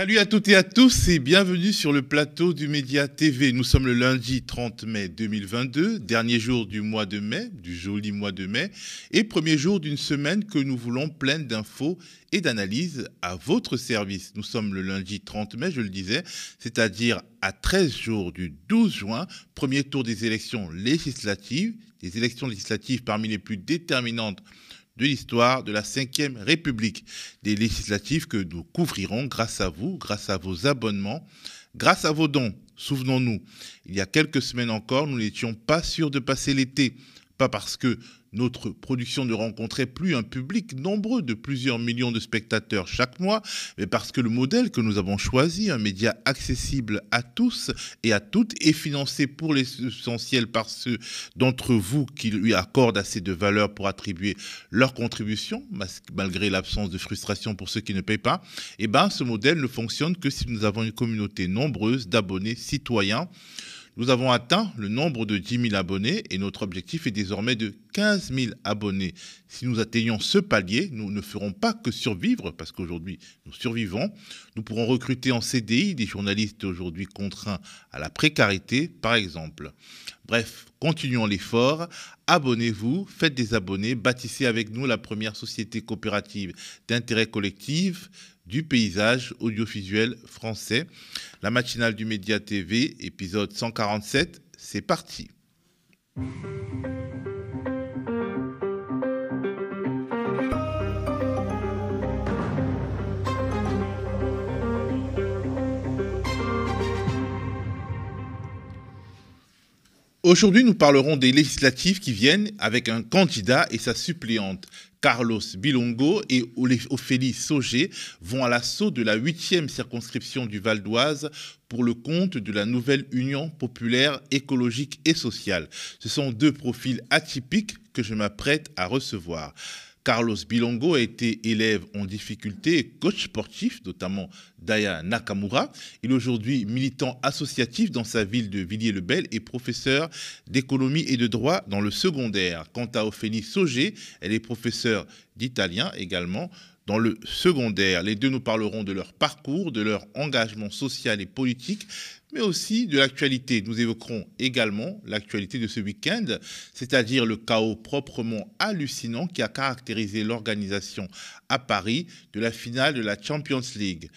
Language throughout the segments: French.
Salut à toutes et à tous et bienvenue sur le plateau du Média TV. Nous sommes le lundi 30 mai 2022, dernier jour du mois de mai, du joli mois de mai, et premier jour d'une semaine que nous voulons pleine d'infos et d'analyses à votre service. Nous sommes le lundi 30 mai, je le disais, c'est-à-dire à 13 jours du 12 juin, premier tour des élections législatives, des élections législatives parmi les plus déterminantes de l'histoire de la Ve République, des législatives que nous couvrirons grâce à vous, grâce à vos abonnements, grâce à vos dons. Souvenons-nous, il y a quelques semaines encore, nous n'étions pas sûrs de passer l'été, pas parce que notre production ne rencontrait plus un public nombreux de plusieurs millions de spectateurs chaque mois, mais parce que le modèle que nous avons choisi, un média accessible à tous et à toutes, est financé pour l'essentiel par ceux d'entre vous qui lui accordent assez de valeur pour attribuer leur contribution, malgré l'absence de frustration pour ceux qui ne payent pas, et eh ben ce modèle ne fonctionne que si nous avons une communauté nombreuse d'abonnés citoyens nous avons atteint le nombre de 10 000 abonnés et notre objectif est désormais de 15 000 abonnés. Si nous atteignons ce palier, nous ne ferons pas que survivre, parce qu'aujourd'hui nous survivons. Nous pourrons recruter en CDI des journalistes aujourd'hui contraints à la précarité, par exemple. Bref, continuons l'effort. Abonnez-vous, faites des abonnés, bâtissez avec nous la première société coopérative d'intérêt collectif du paysage audiovisuel français. La matinale du Média TV, épisode 147, c'est parti. Aujourd'hui, nous parlerons des législatives qui viennent avec un candidat et sa suppléante. Carlos Bilongo et Ophélie Sauger vont à l'assaut de la huitième circonscription du Val d'Oise pour le compte de la nouvelle Union populaire écologique et sociale. Ce sont deux profils atypiques que je m'apprête à recevoir. Carlos Bilongo a été élève en difficulté et coach sportif, notamment d'Aya Nakamura. Il est aujourd'hui militant associatif dans sa ville de Villiers-le-Bel et professeur d'économie et de droit dans le secondaire. Quant à Ophélie Sauger, elle est professeure d'italien également dans le secondaire. Les deux nous parleront de leur parcours, de leur engagement social et politique, mais aussi de l'actualité. Nous évoquerons également l'actualité de ce week-end, c'est-à-dire le chaos proprement hallucinant qui a caractérisé l'organisation à Paris de la finale de la Champions League.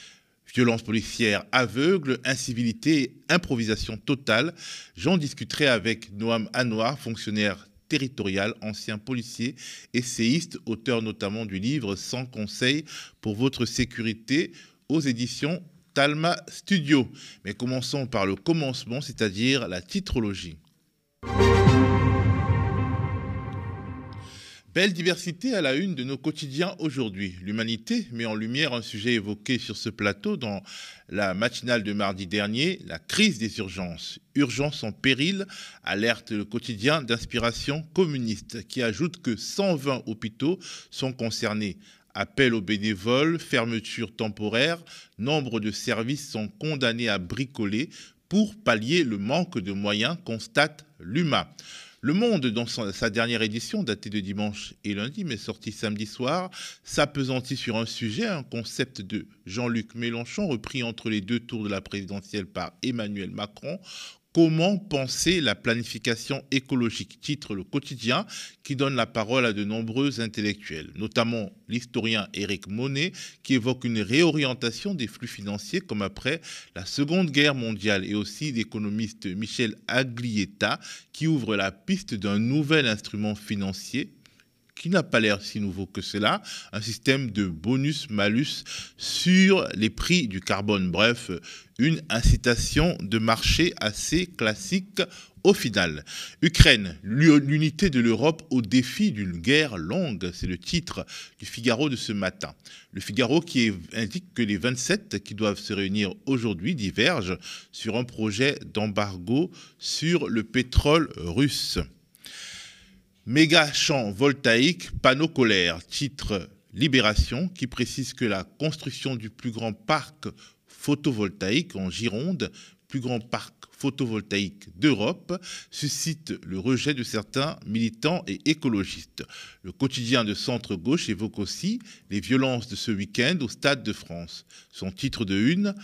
Violence policière aveugle, incivilité improvisation totale. J'en discuterai avec Noam Anouar, fonctionnaire territorial, ancien policier, essayiste, auteur notamment du livre Sans conseil pour votre sécurité aux éditions Talma Studio. Mais commençons par le commencement, c'est-à-dire la titrologie. Belle diversité à la une de nos quotidiens aujourd'hui. L'humanité met en lumière un sujet évoqué sur ce plateau dans la matinale de mardi dernier, la crise des urgences. Urgence en péril, alerte le quotidien d'inspiration communiste qui ajoute que 120 hôpitaux sont concernés. Appel aux bénévoles, fermeture temporaire, nombre de services sont condamnés à bricoler pour pallier le manque de moyens, constate l'UMA. Le Monde, dans sa dernière édition, datée de dimanche et lundi, mais sortie samedi soir, s'apesantit sur un sujet, un concept de Jean-Luc Mélenchon, repris entre les deux tours de la présidentielle par Emmanuel Macron, Comment penser la planification écologique? Titre le quotidien qui donne la parole à de nombreux intellectuels, notamment l'historien Éric Monet qui évoque une réorientation des flux financiers comme après la Seconde Guerre mondiale et aussi l'économiste Michel Aglietta qui ouvre la piste d'un nouvel instrument financier qui n'a pas l'air si nouveau que cela, un système de bonus-malus sur les prix du carbone. Bref, une incitation de marché assez classique au final. Ukraine, l'unité de l'Europe au défi d'une guerre longue, c'est le titre du Figaro de ce matin. Le Figaro qui indique que les 27 qui doivent se réunir aujourd'hui divergent sur un projet d'embargo sur le pétrole russe. Méga champ voltaïque, panneau colère, titre Libération, qui précise que la construction du plus grand parc photovoltaïque en Gironde, plus grand parc photovoltaïque d'Europe suscite le rejet de certains militants et écologistes. Le quotidien de centre-gauche évoque aussi les violences de ce week-end au Stade de France. Son titre de une,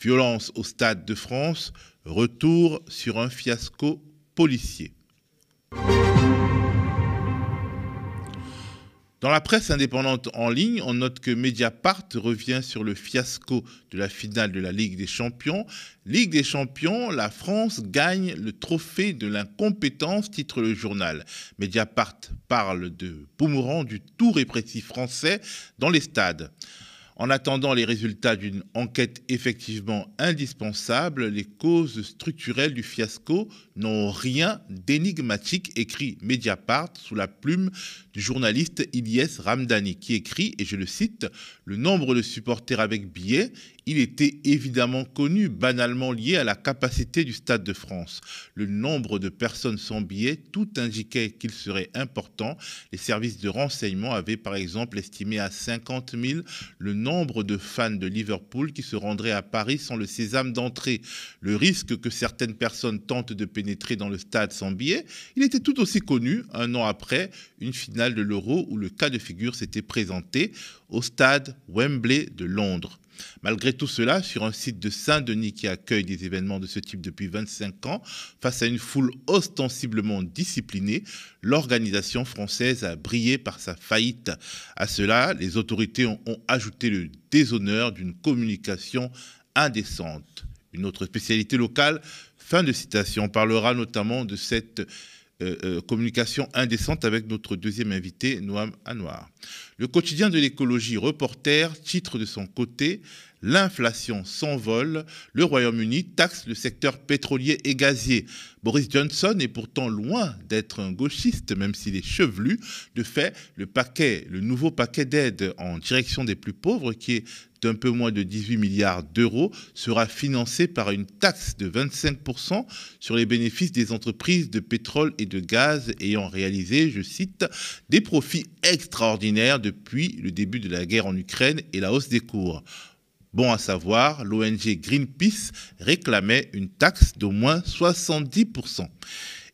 Violence au Stade de France, retour sur un fiasco policier. Dans la presse indépendante en ligne, on note que Mediapart revient sur le fiasco de la finale de la Ligue des Champions. Ligue des Champions, la France gagne le trophée de l'incompétence, titre le journal. Mediapart parle de boomerang du tout répressif français dans les stades. En attendant les résultats d'une enquête effectivement indispensable, les causes structurelles du fiasco n'ont rien d'énigmatique, écrit Mediapart sous la plume du journaliste Ilyes Ramdani, qui écrit, et je le cite, Le nombre de supporters avec billets il était évidemment connu, banalement lié à la capacité du Stade de France. Le nombre de personnes sans billets, tout indiquait qu'il serait important. Les services de renseignement avaient par exemple estimé à 50 000 le nombre de fans de Liverpool qui se rendraient à Paris sans le sésame d'entrée. Le risque que certaines personnes tentent de pénétrer dans le stade sans billets, il était tout aussi connu un an après une finale de l'Euro où le cas de figure s'était présenté au stade Wembley de Londres. Malgré tout cela, sur un site de Saint-Denis qui accueille des événements de ce type depuis 25 ans, face à une foule ostensiblement disciplinée, l'organisation française a brillé par sa faillite. À cela, les autorités ont, ajouté le déshonneur d'une communication indécente. Une autre spécialité locale, fin de citation, on parlera notamment de cette euh, euh, communication indécente avec notre deuxième invité, Noam Anwar. Le quotidien de l'écologie reporter titre de son côté L'inflation s'envole, le Royaume-Uni taxe le secteur pétrolier et gazier. Boris Johnson est pourtant loin d'être un gauchiste, même s'il est chevelu. De fait, le paquet, nouveau paquet d'aide en direction des plus pauvres, qui est d'un peu moins de 18 milliards d'euros, sera financé par une taxe de 25% sur les bénéfices des entreprises de pétrole et de gaz ayant réalisé, je cite, des profits extraordinaires depuis le début de la guerre en Ukraine et la hausse des cours. Bon à savoir, l'ONG Greenpeace réclamait une taxe d'au moins 70%.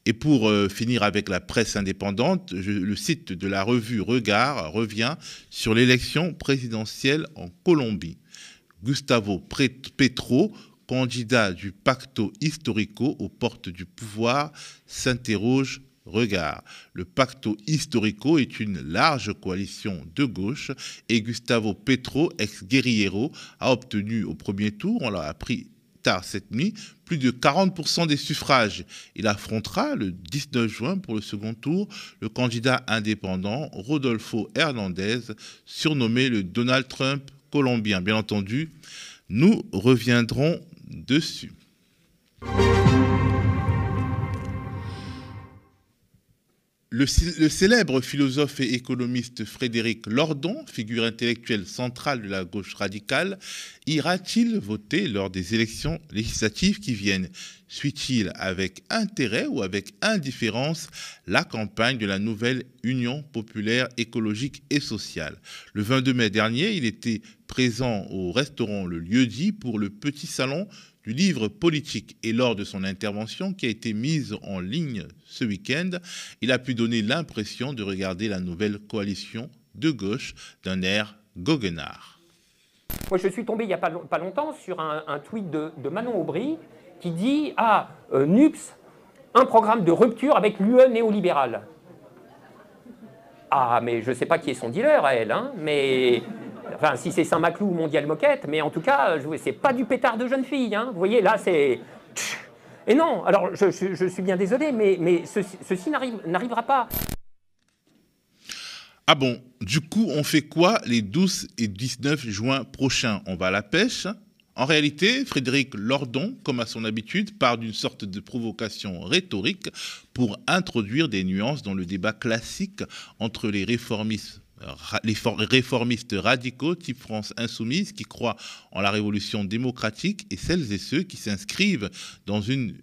Et pour euh, finir avec la presse indépendante, le site de la revue Regard revient sur l'élection présidentielle en Colombie. Gustavo Petro, candidat du Pacto Historico aux portes du pouvoir, s'interroge Regard. Le Pacto Historico est une large coalition de gauche et Gustavo Petro, ex-guerriero, a obtenu au premier tour, on l'a appris tard cette nuit, plus de 40% des suffrages. Il affrontera le 19 juin pour le second tour le candidat indépendant Rodolfo Hernandez, surnommé le Donald Trump colombien. Bien entendu, nous reviendrons dessus. Le, célèbre philosophe et économiste Frédéric Lordon, figure intellectuelle centrale de la gauche radicale, ira-t-il voter lors des élections législatives qui viennent? Suit-il avec intérêt ou avec indifférence la campagne de la nouvelle Union populaire écologique et sociale? Le 22 mai dernier, il était présent au restaurant Le Lieu-dit pour le petit salon du livre politique. Et lors de son intervention qui a été mise en ligne ce week-end, il a pu donner l'impression de regarder la nouvelle coalition de gauche d'un air goguenard. Moi, je suis tombé il n'y a pas, longtemps sur un, tweet de, Manon Aubry qui dit Ah, euh, NUPS, un programme de rupture avec l'UE néolibérale. Ah, mais je ne sais pas qui est son dealer à elle, hein, mais Enfin, si c'est Saint-Maclou ou Mondial Moquette, mais en tout cas, c'est pas du pétard de jeune fille. Hein. Vous voyez, là, c'est. Et non, alors je, suis bien désolé, mais, ceci, n'arrivera pas. Ah bon, du coup, on fait quoi les 12 et 19 juin prochains? On va à la pêche? En réalité, Frédéric Lordon, comme à son habitude, part d'une sorte de provocation rhétorique pour introduire des nuances dans le débat classique entre les réformistes les réformistes radicaux type France insoumise qui croient en la révolution démocratique et celles et ceux qui s'inscrivent dans une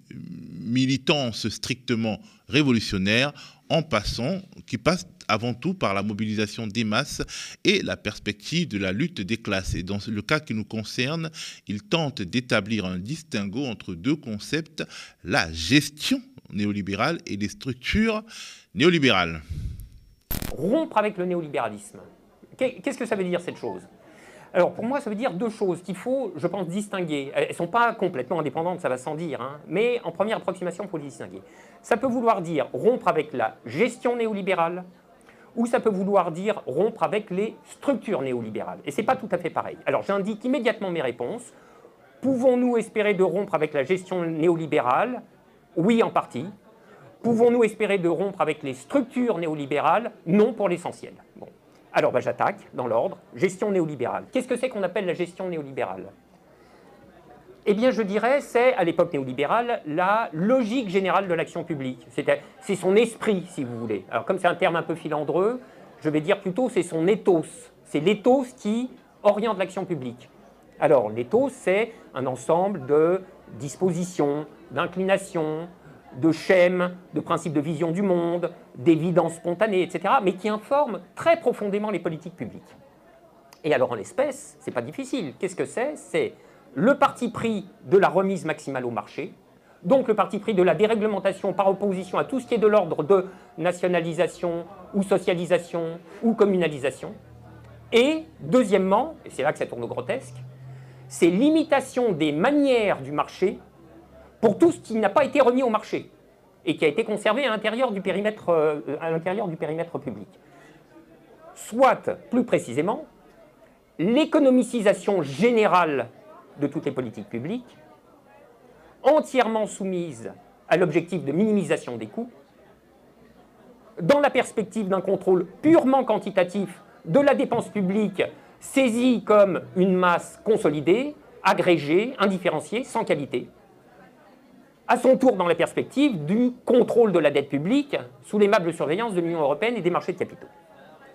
militance strictement révolutionnaire en passant, qui passe avant tout par la mobilisation des masses et la perspective de la lutte des classes. Et dans le cas qui nous concerne, il tente d'établir un distinguo entre deux concepts, la gestion néolibérale et les structures néolibérales. Rompre avec le néolibéralisme. Qu'est-ce que ça veut dire cette chose? Alors pour moi, ça veut dire deux choses qu'il faut, je pense, distinguer. Elles ne sont pas complètement indépendantes, ça va sans dire, hein. mais en première approximation, il faut les distinguer. Ça peut vouloir dire rompre avec la gestion néolibérale, ou ça peut vouloir dire rompre avec les structures néolibérales. Et ce n'est pas tout à fait pareil. Alors j'indique immédiatement mes réponses. Pouvons-nous espérer de rompre avec la gestion néolibérale? Oui, en partie. Pouvons-nous espérer de rompre avec les structures néolibérales? Non, pour l'essentiel. Alors bah, j'attaque dans l'ordre. Gestion néolibérale. Qu'est-ce que c'est qu'on appelle la gestion néolibérale? Eh bien, je dirais, c'est, à l'époque néolibérale, la logique générale de l'action publique. C'est son esprit, si vous voulez. Alors, comme c'est un terme un peu filandreux, je vais dire plutôt c'est son ethos. C'est l'ethos qui oriente l'action publique. Alors, l'ethos, c'est un ensemble de dispositions, d'inclinations, de schèmes, de principes de vision du monde, d'évidence spontanée, etc., mais qui informent très profondément les politiques publiques. Et alors, en l'espèce, c'est pas difficile. Qu'est-ce que c'est? C'est le parti pris de la remise maximale au marché, donc le parti pris de la déréglementation par opposition à tout ce qui est de l'ordre de nationalisation ou socialisation ou communalisation. Et deuxièmement, et c'est là que ça tourne au grotesque, c'est l'imitation des manières du marché pour tout ce qui n'a pas été remis au marché et qui a été conservé à l'intérieur du périmètre, euh, public. Soit, plus précisément, l'économicisation générale de toutes les politiques publiques, entièrement soumises à l'objectif de minimisation des coûts, dans la perspective d'un contrôle purement quantitatif de la dépense publique saisie comme une masse consolidée, agrégée, indifférenciée, sans qualité, à son tour dans la perspective du contrôle de la dette publique sous l'aimable surveillance de l'Union européenne et des marchés de capitaux.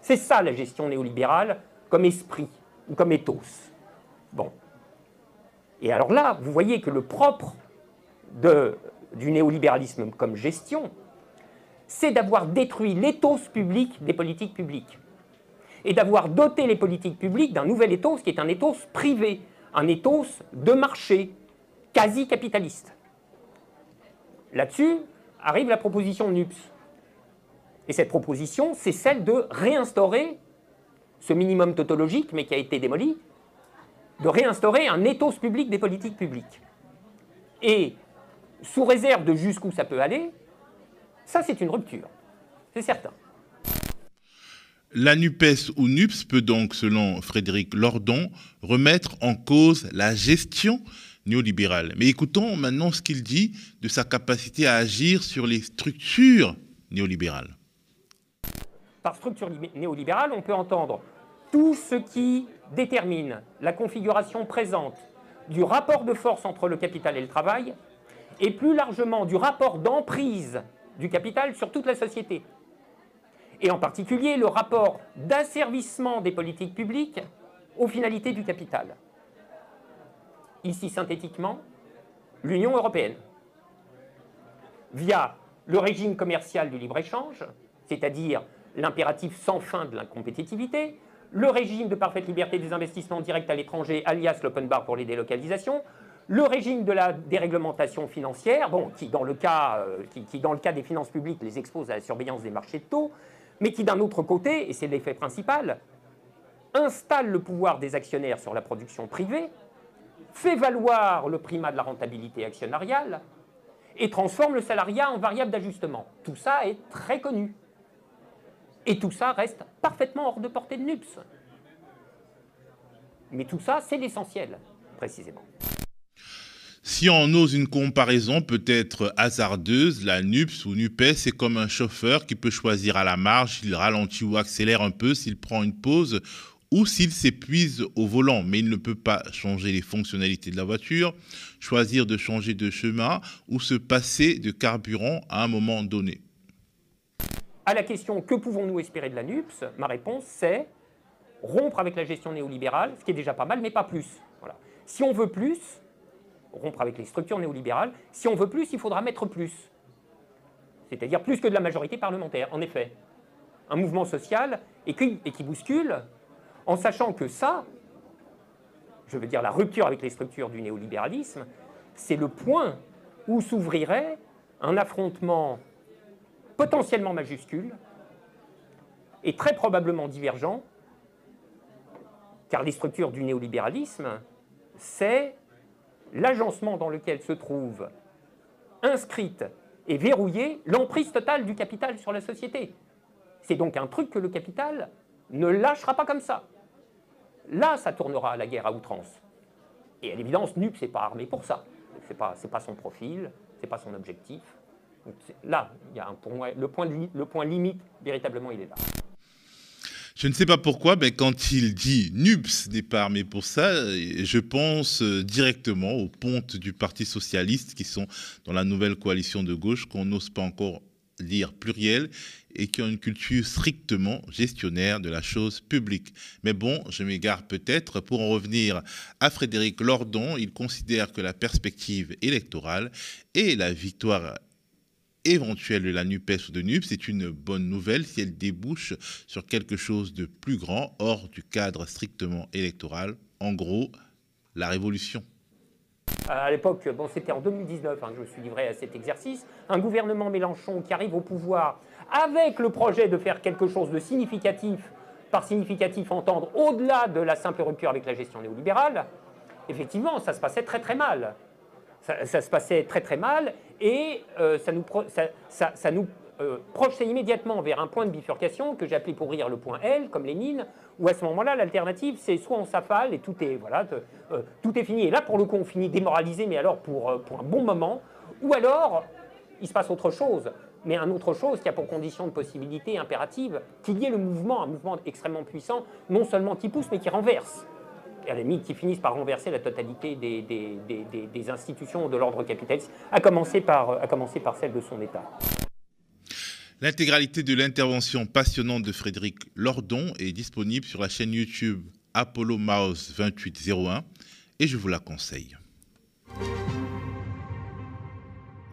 C'est ça la gestion néolibérale comme esprit ou comme ethos. Bon. Et alors là, vous voyez que le propre du néolibéralisme comme gestion, c'est d'avoir détruit l'éthos public des politiques publiques et d'avoir doté les politiques publiques d'un nouvel ethos qui est un ethos privé, un ethos de marché, quasi capitaliste. Là-dessus arrive la proposition NUPS. Et cette proposition, c'est celle de réinstaurer ce minimum tautologique, mais qui a été démoli, de réinstaurer un ethos public des politiques publiques. Et sous réserve de jusqu'où ça peut aller, ça c'est une rupture, c'est certain. La NUPES ou NUPS peut donc, selon Frédéric Lordon, remettre en cause la gestion néolibérale. Mais écoutons maintenant ce qu'il dit de sa capacité à agir sur les structures néolibérales. Par structure néolibérale, on peut entendre tout ce qui détermine la configuration présente du rapport de force entre le capital et le travail, et plus largement du rapport d'emprise du capital sur toute la société. Et en particulier le rapport d'asservissement des politiques publiques aux finalités du capital. Ici, synthétiquement, l'Union européenne, via le régime commercial du libre-échange, c'est-à-dire l'impératif sans fin de la compétitivité, le régime de parfaite liberté des investissements directs à l'étranger, alias l'open bar pour les délocalisations, le régime de la déréglementation financière, euh, qui, dans le cas des finances publiques les expose à la surveillance des marchés de taux, mais qui d'un autre côté, et c'est l'effet principal, installe le pouvoir des actionnaires sur la production privée, fait valoir le primat de la rentabilité actionnariale et transforme le salariat en variable d'ajustement. Tout ça est très connu. Et tout ça reste parfaitement hors de portée de NUPS. Mais tout ça, c'est l'essentiel, précisément. Si on ose une comparaison peut-être hasardeuse, la NUPS ou NUPES, c'est comme un chauffeur qui peut choisir à la marge s'il ralentit ou accélère un peu, s'il prend une pause ou s'il s'épuise au volant, mais il ne peut pas changer les fonctionnalités de la voiture, choisir de changer de chemin ou se passer de carburant à un moment donné à la question que pouvons-nous espérer de la NUPS, ma réponse c'est rompre avec la gestion néolibérale, ce qui est déjà pas mal, mais pas plus. Voilà. Si on veut plus, rompre avec les structures néolibérales, si on veut plus, il faudra mettre plus. c'est-à-dire plus que de la majorité parlementaire, en effet. Un mouvement social et qui, et qui bouscule, en sachant que ça, je veux dire la rupture avec les structures du néolibéralisme, c'est le point où s'ouvrirait un affrontement potentiellement majuscule et très probablement divergent, car les structures du néolibéralisme, c'est l'agencement dans lequel se trouve inscrite et verrouillée l'emprise totale du capital sur la société. C'est donc un truc que le capital ne lâchera pas comme ça. Là, ça tournera à la guerre à outrance. Et à l'évidence, NUP, n'est pas armé pour ça. Ce n'est pas, pas son profil, ce n'est pas son objectif. là, il y a un, pour moi, le point, le point limite, véritablement, il est là. Je ne sais pas pourquoi, mais quand il dit NUPS n'est pas armé pour ça, je pense euh, directement aux pontes du Parti socialiste qui sont dans la nouvelle coalition de gauche qu'on n'ose pas encore dire pluriel et qui ont une culture strictement gestionnaire de la chose publique. Mais bon, je m'égare peut-être. Pour en revenir à Frédéric Lordon, il considère que la perspective électorale et la victoire éventuelle de la NUPES ou de NUP, c'est une bonne nouvelle si elle débouche sur quelque chose de plus grand, hors du cadre strictement électoral. En gros, la révolution. À l'époque, bon, c'était en 2019 hein, que je me suis livré à cet exercice. Un gouvernement Mélenchon qui arrive au pouvoir avec le projet de faire quelque chose de significatif, par significatif entendre au-delà de la simple rupture avec la gestion néolibérale, effectivement, ça se passait très très mal. Ça, se passait très très mal et euh, ça nous, euh, projetait immédiatement vers un point de bifurcation que j'ai appelé pour rire le point L, comme Lénine, où à ce moment-là, l'alternative, c'est soit on s'affale et tout est, voilà, euh, tout est fini. Et là, pour le coup, on finit démoralisé, mais alors pour, pour un bon moment, ou alors il se passe autre chose mais un autre chose qui a pour condition de possibilité impérative qu'il y ait le mouvement, un mouvement extrêmement puissant, non seulement qui pousse, mais qui renverse à la limite qui finissent par renverser la totalité des, des, institutions de l'ordre capitaliste, à commencer, par, à commencer par celle de son État. L'intégralité de l'intervention passionnante de Frédéric Lordon est disponible sur la chaîne YouTube Apollo Mouse 2801 et je vous la conseille.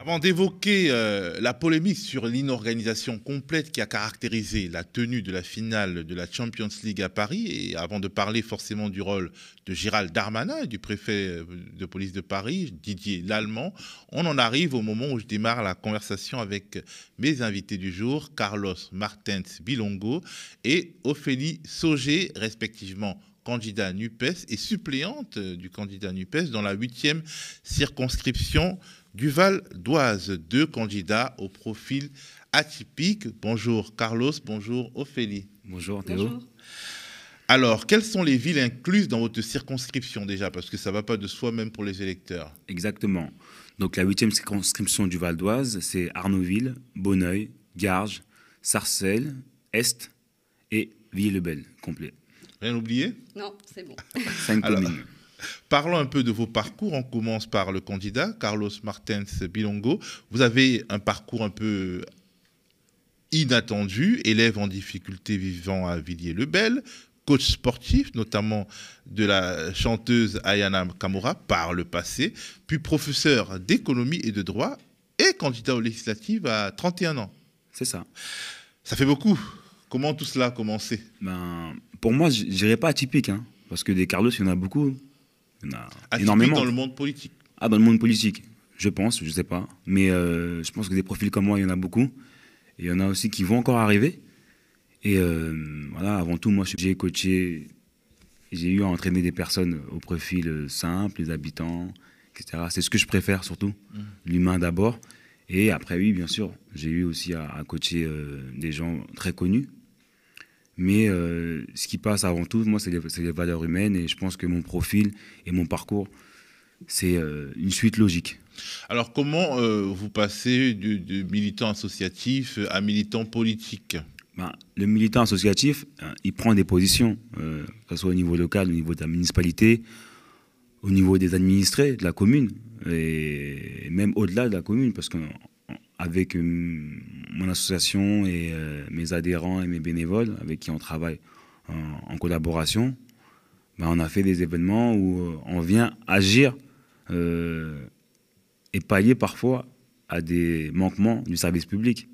Avant d'évoquer euh, la polémique sur l'inorganisation complète qui a caractérisé la tenue de la finale de la Champions League à Paris, et avant de parler forcément du rôle de Gérald Darmanin, du préfet euh, de police de Paris, Didier Lallemand, on en arrive au moment où je démarre la conversation avec mes invités du jour, Carlos Martens Bilongo et Ophélie Sauger, respectivement candidat NUPES et suppléante du candidat NUPES dans la huitième circonscription Duval d'Oise, deux candidats au profil atypique. Bonjour Carlos, bonjour Ophélie. Bonjour Théo. Alors, quelles sont les villes incluses dans votre circonscription déjà? Parce que ça ne va pas de soi même pour les électeurs. Exactement. Donc la huitième circonscription du Val d'Oise, c'est Arnaudville, Bonneuil, Garges, Sarcelles, Est et Villers-le-Bel, complet. Rien oublié? Non, c'est bon. Cinq communes. Parlons un peu de vos parcours. On commence par le candidat, Carlos Martens Bilongo. Vous avez un parcours un peu inattendu, élève en difficulté vivant à Villiers-le-Bel, coach sportif, notamment de la chanteuse Ayana Kamura par le passé, puis professeur d'économie et de droit et candidat aux législatives à 31 ans. C'est ça. Ça fait beaucoup. Comment tout cela a commencé? Ben, Pour moi, je dirais pas atypique, hein, parce que des Carlos, il y en a beaucoup. Il y en a énormément. dans le monde politique Ah, dans le monde politique, je pense, je ne sais pas. Mais euh, je pense que des profils comme moi, il y en a beaucoup. Et il y en a aussi qui vont encore arriver. Et euh, voilà, avant tout, moi, j'ai coaché, j'ai eu à entraîner des personnes au profil simple, les habitants, etc. C'est ce que je préfère surtout, mmh. l'humain d'abord. Et après, oui, bien sûr, j'ai eu aussi à, coacher euh, des gens très connus, mais euh, ce qui passe avant tout, moi, c'est les, valeurs humaines. Et je pense que mon profil et mon parcours, c'est euh, une suite logique. Alors, comment euh, vous passez de, militant associatif à militant politique? Ben, Le militant associatif, hein, il prend des positions, que ce soit au niveau local, au niveau de la municipalité, au niveau des administrés de la commune, et même au-delà de la commune, parce que avec euh, mon association et euh, mes adhérents et mes bénévoles avec qui on travaille en, collaboration, ben, on a fait des événements où euh, on vient agir et pallier parfois à des manquements du service public.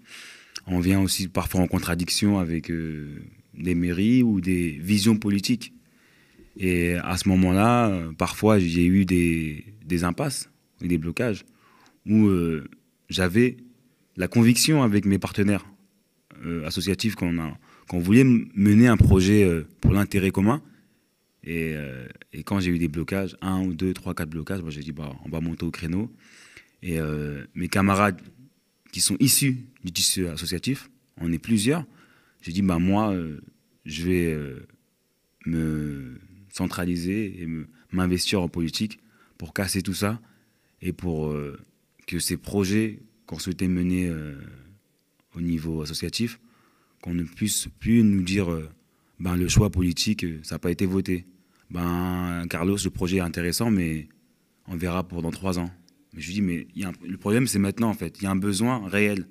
On vient aussi parfois en contradiction avec des mairies ou des visions politiques. Et à ce moment-là, parfois, j'ai eu des, impasses, des blocages, où j'avais la conviction avec mes partenaires associatifs qu'on a voulait mener un projet euh, pour l'intérêt commun. Euh, et, quand j'ai eu des blocages, un ou deux, trois, quatre blocages, j'ai dit bah, on va monter au créneau. Et euh, mes camarades qui sont issus du tissu associatif, on est plusieurs. J'ai dit bah moi, je vais me centraliser et m'investir en politique pour casser tout ça et pour que ces projets qu'on souhaitait mener au niveau associatif qu'on ne puisse plus nous dire euh, ben, le choix politique, euh, ça n'a pas été voté. Ben, Carlos, le projet est intéressant, mais on verra pour dans trois ans. Mais je lui dis, mais le problème, c'est maintenant, en fait. Il y a un besoin réel.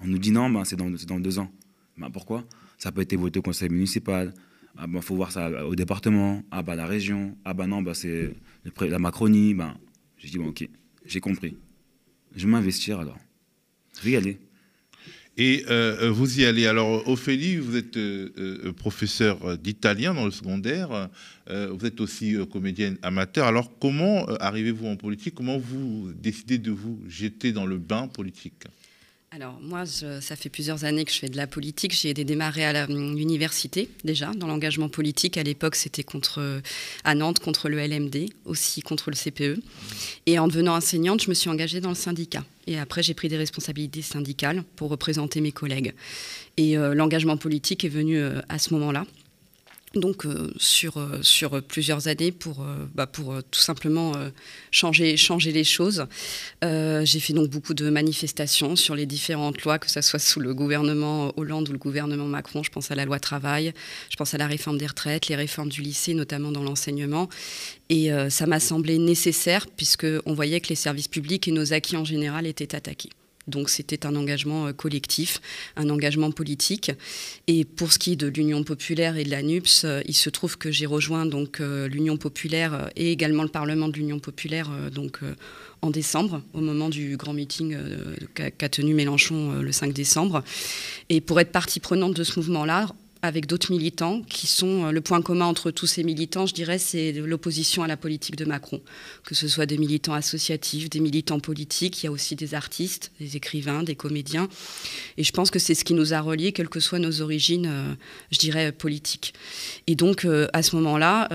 On nous dit non, ben, c'est dans, dans, deux ans. Ben, pourquoi? Ça n'a pas été voté au conseil municipal. Il ah, ben, faut voir ça au département. Ah, ben, la région. Ah, ben non, ben, c'est la Macronie. Ben, j'ai dit, bon, ok, j'ai compris. Je vais m'investir alors. Je vais y aller? Et euh, vous y allez. Alors, Ophélie, vous êtes euh, euh, professeur d'italien dans le secondaire. vous êtes aussi comédienne amateur. Alors, comment arrivez-vous en politique? Comment vous décidez de vous jeter dans le bain politique? Alors moi, ça fait plusieurs années que je fais de la politique. J'ai démarré à l'université déjà, dans l'engagement politique. À l'époque, c'était contre à Nantes contre le LMD, aussi contre le CPE. Et en devenant enseignante, je me suis engagée dans le syndicat. Et après, j'ai pris des responsabilités syndicales pour représenter mes collègues. Et euh, l'engagement politique est venu euh, à ce moment-là donc euh, sur, euh, sur plusieurs années pour, euh, bah, tout simplement changer, changer les choses. j'ai fait donc beaucoup de manifestations sur les différentes lois, que ce soit sous le gouvernement Hollande ou le gouvernement Macron. Je pense à la loi travail, je pense à la réforme des retraites, les réformes du lycée, notamment dans l'enseignement. Et ça m'a semblé nécessaire puisqu'on voyait que les services publics et nos acquis en général étaient attaqués. Donc c'était un engagement euh, collectif, un engagement politique. Et pour ce qui est de l'Union populaire et de la NUPS, euh, il se trouve que j'ai rejoint donc euh, l'Union populaire et également le Parlement de l'Union populaire donc en décembre, au moment du grand meeting qu'a tenu Mélenchon le 5 décembre. Et pour être partie prenante de ce mouvement-là, avec d'autres militants qui sont euh, le point commun entre tous ces militants, je dirais, c'est l'opposition à la politique de Macron. Que ce soit des militants associatifs, des militants politiques, il y a aussi des artistes, des écrivains, des comédiens. Et je pense que c'est ce qui nous a reliés, quelles que soient nos origines, euh, je dirais, politiques. Et donc, euh, à ce moment-là,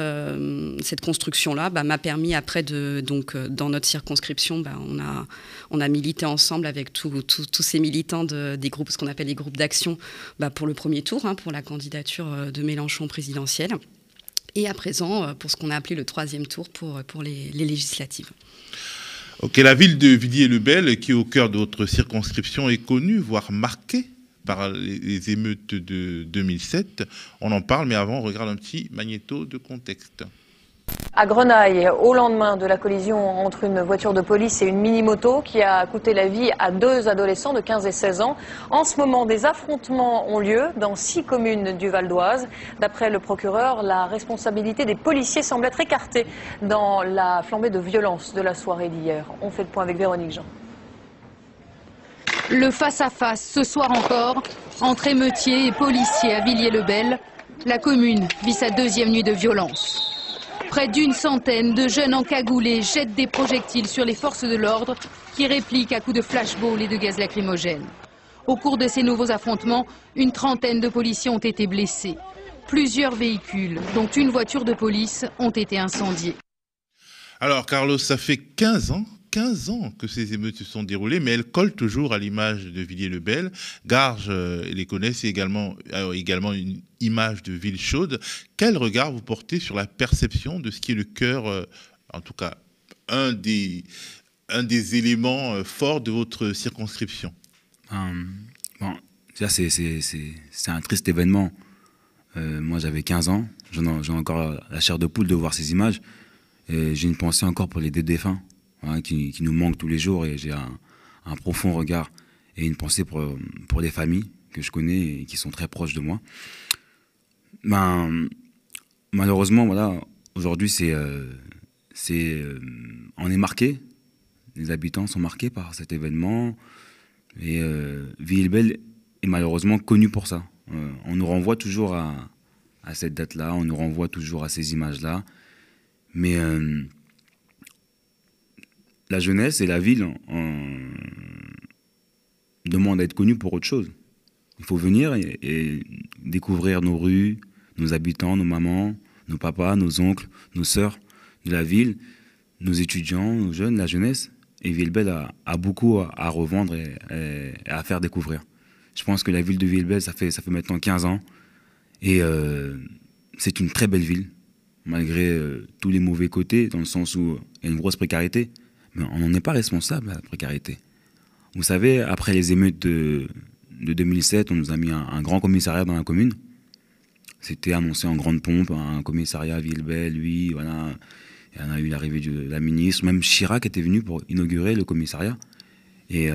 cette construction-là bah, m'a permis après de, donc, dans notre circonscription, bah, on, a, on a milité ensemble avec tous ces militants des groupes, ce qu'on appelle les groupes d'action, bah, pour le premier tour, hein, pour la campagne candidature euh, de Mélenchon présidentielle. Et à présent, euh, pour ce qu'on a appelé le troisième tour pour, euh, pour les, législatives. Ok, la ville de Villiers-le-Bel, qui est au cœur de votre circonscription, est connue, voire marquée par les émeutes de 2007. On en parle, mais avant, on regarde un petit magnéto de contexte. À Grenaille, au lendemain de la collision entre une voiture de police et une mini-moto qui a coûté la vie à deux adolescents de 15 et 16 ans. En ce moment, des affrontements ont lieu dans six communes du Val d'Oise. D'après le procureur, la responsabilité des policiers semble être écartée dans la flambée de violence de la soirée d'hier. On fait le point avec Véronique Jean. Le face-à-face, ce soir encore, entre émeutiers et policiers à Villiers-le-Bel. La commune vit sa deuxième nuit de violence. Près d'une centaine de jeunes encagoulés jettent des projectiles sur les forces de l'ordre qui répliquent à coups de flashball et de gaz lacrymogène. Au cours de ces nouveaux affrontements, une trentaine de policiers ont été blessés. Plusieurs véhicules, dont une voiture de police, ont été incendiés. Alors, Carlos, ça fait 15 ans 15 ans que ces émeutes se sont déroulées, mais elles collent toujours à l'image de Villiers-le-Bel. Garges euh, les connaît, c'est également, également une image de ville chaude. Quel regard vous portez sur la perception de ce qui est le cœur, euh, en tout cas, un des, éléments euh, forts de votre circonscription? Bon, c'est un triste événement. moi, j'avais 15 ans, j'ai encore la chair de poule de voir ces images. J'ai une pensée encore pour les deux défunts. Hein, qui, nous manque tous les jours et j'ai un, profond regard et une pensée pour, pour les familles que je connais et qui sont très proches de moi. Ben, malheureusement, voilà, aujourd'hui, c'est, euh, c'est, euh, on est marqué Les habitants sont marqués par cet événement. Et Villebel est malheureusement connu pour ça. on nous renvoie toujours à, à cette date-là, on nous renvoie toujours à ces images-là. Mais la jeunesse et la ville demandent à être connus pour autre chose. Il faut venir et, découvrir nos rues, nos habitants, nos mamans, nos papas, nos oncles, nos sœurs de la ville, nos étudiants, nos jeunes, la jeunesse. Et Villebel a, beaucoup à, revendre et, à faire découvrir. Je pense que la ville de Villebel, ça fait, ça fait maintenant 15 ans. Et euh, c'est une très belle ville, malgré euh, tous les mauvais côtés, dans le sens où il y a une grosse précarité. On n'en est pas responsable, la précarité. Vous savez, après les émeutes de, de 2007, on nous a mis un, grand commissariat dans la commune. C'était annoncé en grande pompe, un commissariat à Villebel, lui, voilà. Il y en a eu l'arrivée de la ministre. Même Chirac était venu pour inaugurer le commissariat. Et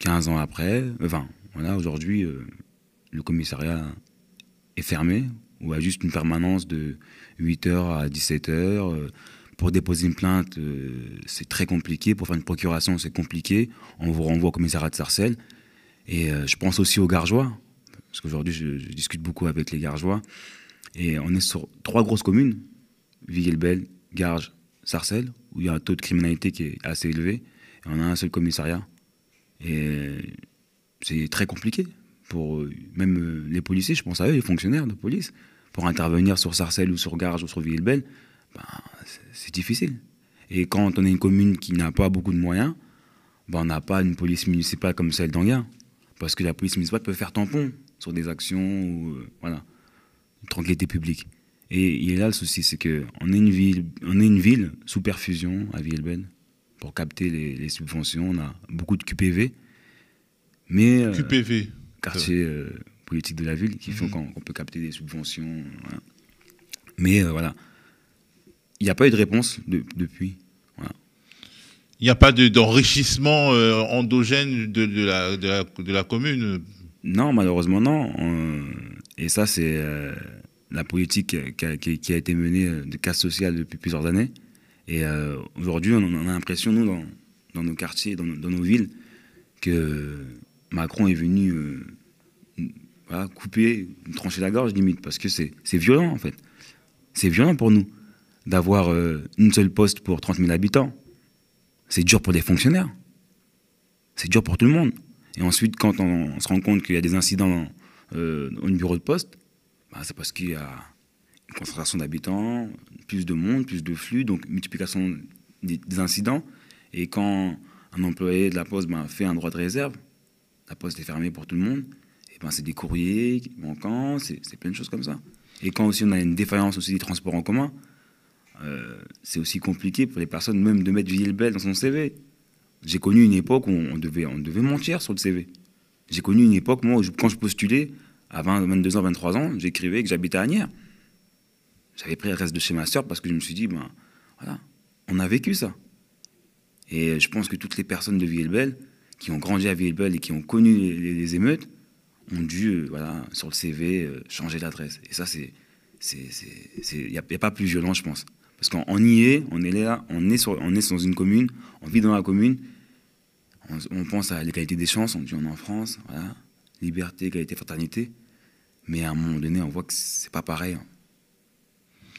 15 euh, ans après, enfin, aujourd'hui, euh, le commissariat est fermé, ou a juste une permanence de 8h à 17h. Pour déposer une plainte, euh, c'est très compliqué. Pour faire une procuration, c'est compliqué. On vous renvoie au commissariat de Sarcelles. Et euh, je pense aussi aux Gargeois, parce qu'aujourd'hui, je, discute beaucoup avec les Gargeois. Et on est sur trois grosses communes, Viguelbel, Garges, Sarcelles, où il y a un taux de criminalité qui est assez élevé. Et on a un seul commissariat. Et c'est très compliqué pour euh, même les policiers, je pense à eux, les fonctionnaires de police, pour intervenir sur Sarcelles ou sur Garges ou sur Villebel, ben, c'est difficile. Et quand on est une commune qui n'a pas beaucoup de moyens, ben, on n'a pas une police municipale comme celle d'Anguin. Parce que la police municipale peut faire tampon sur des actions ou euh, voilà, tranquillité publique. Et il est là le souci, c'est qu'on est une ville, on est une ville sous perfusion à Villebel pour capter les, subventions. On a beaucoup de QPV, mais euh, QPV, quartier euh, politique de la ville, qui font mhm. qu'on peut capter des subventions. Mais voilà, il n'y a pas eu de réponse depuis. Il n'y a pas d'enrichissement euh, endogène de, la, de, la, commune? Non, malheureusement non. et ça, c'est euh, la politique qui a, été menée euh, de casse sociale depuis plusieurs années. Et aujourd'hui, on, a l'impression, nous, dans, nos quartiers, dans, nos villes, que Macron est venu couper, trancher la gorge limite, parce que c'est violent en fait. C'est violent pour nous d'avoir euh, une seule poste pour 30 000 habitants. C'est dur pour des fonctionnaires. C'est dur pour tout le monde. Et ensuite, quand on, se rend compte qu'il y a des incidents euh, au bureau de poste, bah, c'est parce qu'il y a une concentration d'habitants, plus de monde, plus de flux, donc multiplication des, incidents. Et quand un employé de la poste ben, fait un droit de réserve, la poste est fermée pour tout le monde, et ben, c'est des courriers manquants, c'est plein de choses comme ça. Et quand aussi on a une défaillance aussi des transports en commun, euh, c'est aussi compliqué pour les personnes même de mettre Villebel dans son CV. J'ai connu une époque où on devait, on devait mentir sur le CV. J'ai connu une époque, moi, quand je postulais, à 22 ans, 23 ans, j'écrivais que j'habitais à Agnières. J'avais pris le reste de chez ma soeur parce que je me suis dit, ben voilà, on a vécu ça. Et je pense que toutes les personnes de Villebel, qui ont grandi à Villebel et qui ont connu les, émeutes, ont dû, euh, voilà, sur le CV, euh, changer l'adresse. Et ça, c'est. Il n'y a, a, pas plus violent, je pense. Parce qu'on y est, on est là, on est, dans une commune, on vit dans la commune, on, pense à l'égalité des chances, on dit on est en France, liberté, égalité, fraternité. Mais à un moment donné, on voit que c'est pas pareil. Hein.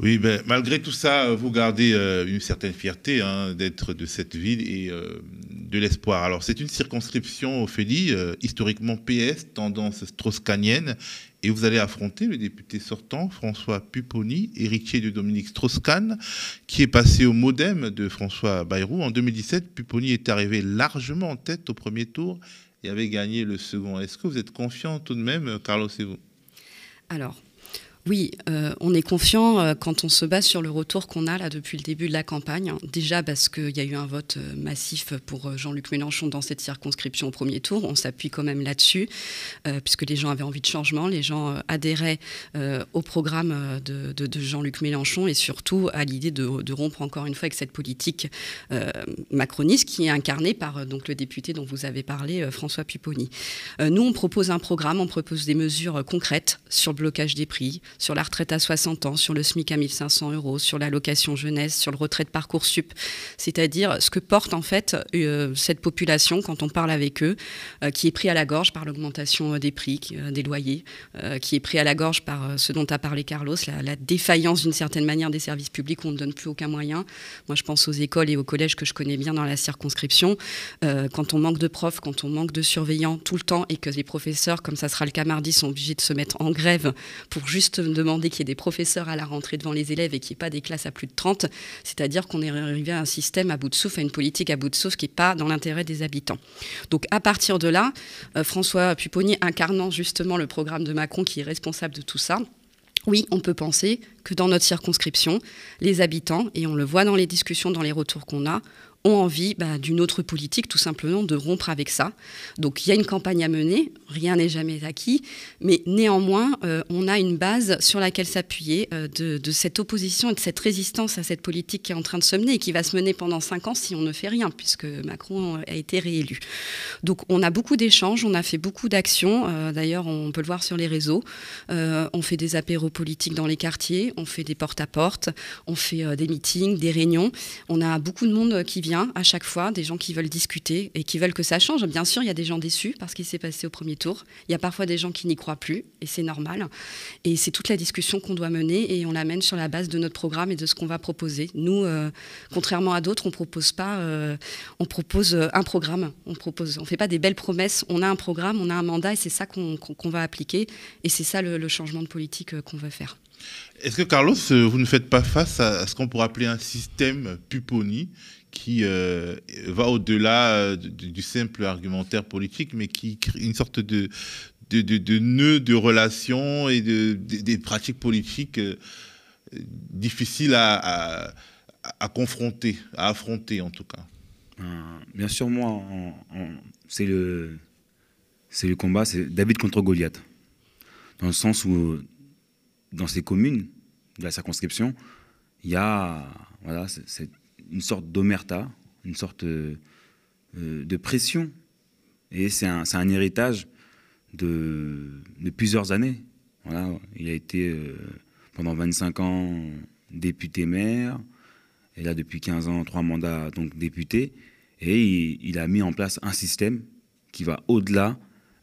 Oui, ben, malgré tout ça, vous gardez euh, une certaine fierté hein, d'être de cette ville et euh, de l'espoir. Alors, c'est une circonscription, Ophélie, euh, historiquement PS, tendance strauss-canienne, et vous allez affronter le député sortant, François Pupponi, héritier de Dominique Strauss-Kahn, qui est passé au modem de François Bayrou. En 2017, Pupponi est arrivé largement en tête au premier tour et avait gagné le second. Est-ce que vous êtes confiant tout de même, Carlos et vous? Alors, oui, euh, on est confiant euh, quand on se base sur le retour qu'on a là depuis le début de la campagne. Déjà parce qu'il y a eu un vote euh, massif pour Jean-Luc Mélenchon dans cette circonscription au premier tour. On s'appuie quand même là-dessus, puisque les gens avaient envie de changement, les gens adhéraient au programme de, Jean-Luc Mélenchon et surtout à l'idée de, rompre encore une fois avec cette politique macroniste qui est incarnée par donc, le député dont vous avez parlé, François Pupponi. nous, on propose un programme, on propose des mesures concrètes sur le blocage des prix, sur la retraite à 60 ans, sur le SMIC à 1500 euros, sur l'allocation jeunesse, sur le retrait de Parcoursup. C'est-à-dire ce que porte en fait euh, cette population quand on parle avec eux, euh, qui est pris à la gorge par l'augmentation des prix, des loyers, qui est pris à la gorge par ce dont a parlé Carlos, la, la défaillance d'une certaine manière des services publics où on ne donne plus aucun moyen. Moi, je pense aux écoles et aux collèges que je connais bien dans la circonscription. quand on manque de profs, quand on manque de surveillants tout le temps et que les professeurs, comme ça sera le cas mardi, sont obligés de se mettre en grève pour juste demander qu'il y ait des professeurs à la rentrée devant les élèves et qu'il n'y ait pas des classes à plus de 30, c'est-à-dire qu'on est arrivé à un système à bout de souffle, à une politique à bout de souffle qui n'est pas dans l'intérêt des habitants. Donc à partir de là, euh, François Pupponi incarnant justement le programme de Macron qui est responsable de tout ça, oui, on peut penser que dans notre circonscription, les habitants, et on le voit dans les discussions, dans les retours qu'on a, ont envie bah, d'une autre politique, tout simplement de rompre avec ça. Donc il y a une campagne à mener, rien n'est jamais acquis, mais néanmoins, euh, on a une base sur laquelle s'appuyer euh, de, cette opposition et de cette résistance à cette politique qui est en train de se mener et qui va se mener pendant cinq ans si on ne fait rien, puisque Macron a été réélu. Donc on a beaucoup d'échanges, on a fait beaucoup d'actions, euh, d'ailleurs on peut le voir sur les réseaux, on fait des apéros politiques dans les quartiers, on fait des porte-à-porte, on fait des meetings, des réunions, on a beaucoup de monde qui vient à chaque fois, des gens qui veulent discuter et qui veulent que ça change. Bien sûr, il y a des gens déçus parce qu'il s'est passé au premier tour. Il y a parfois des gens qui n'y croient plus et c'est normal. Et c'est toute la discussion qu'on doit mener et on l'amène sur la base de notre programme et de ce qu'on va proposer. Nous, euh, contrairement à d'autres, on propose pas, euh, on propose euh, un programme. On propose, on fait pas des belles promesses. On a un programme, on a un mandat et c'est ça qu'on va appliquer. Et c'est ça le, changement de politique qu'on veut faire. Est-ce que Carlos, vous ne faites pas face à ce qu'on pourrait appeler un système Pupponi qui euh, va au-delà euh, du, simple argumentaire politique, mais qui crée une sorte de, nœud de relations et de, des pratiques politiques euh, difficiles à, à, confronter, à affronter en tout cas. Bien sûr, moi, c'est le, c'est le combat, c'est David contre Goliath. Dans le sens où, dans ces communes de la circonscription, il y a voilà, cette une sorte d'omerta, une sorte euh, euh, de pression. Et c'est un, un, héritage de, de, plusieurs années. Voilà, il a été euh, pendant 25 ans député maire, et là depuis 15 ans, trois mandats donc député, et il, a mis en place un système qui va au-delà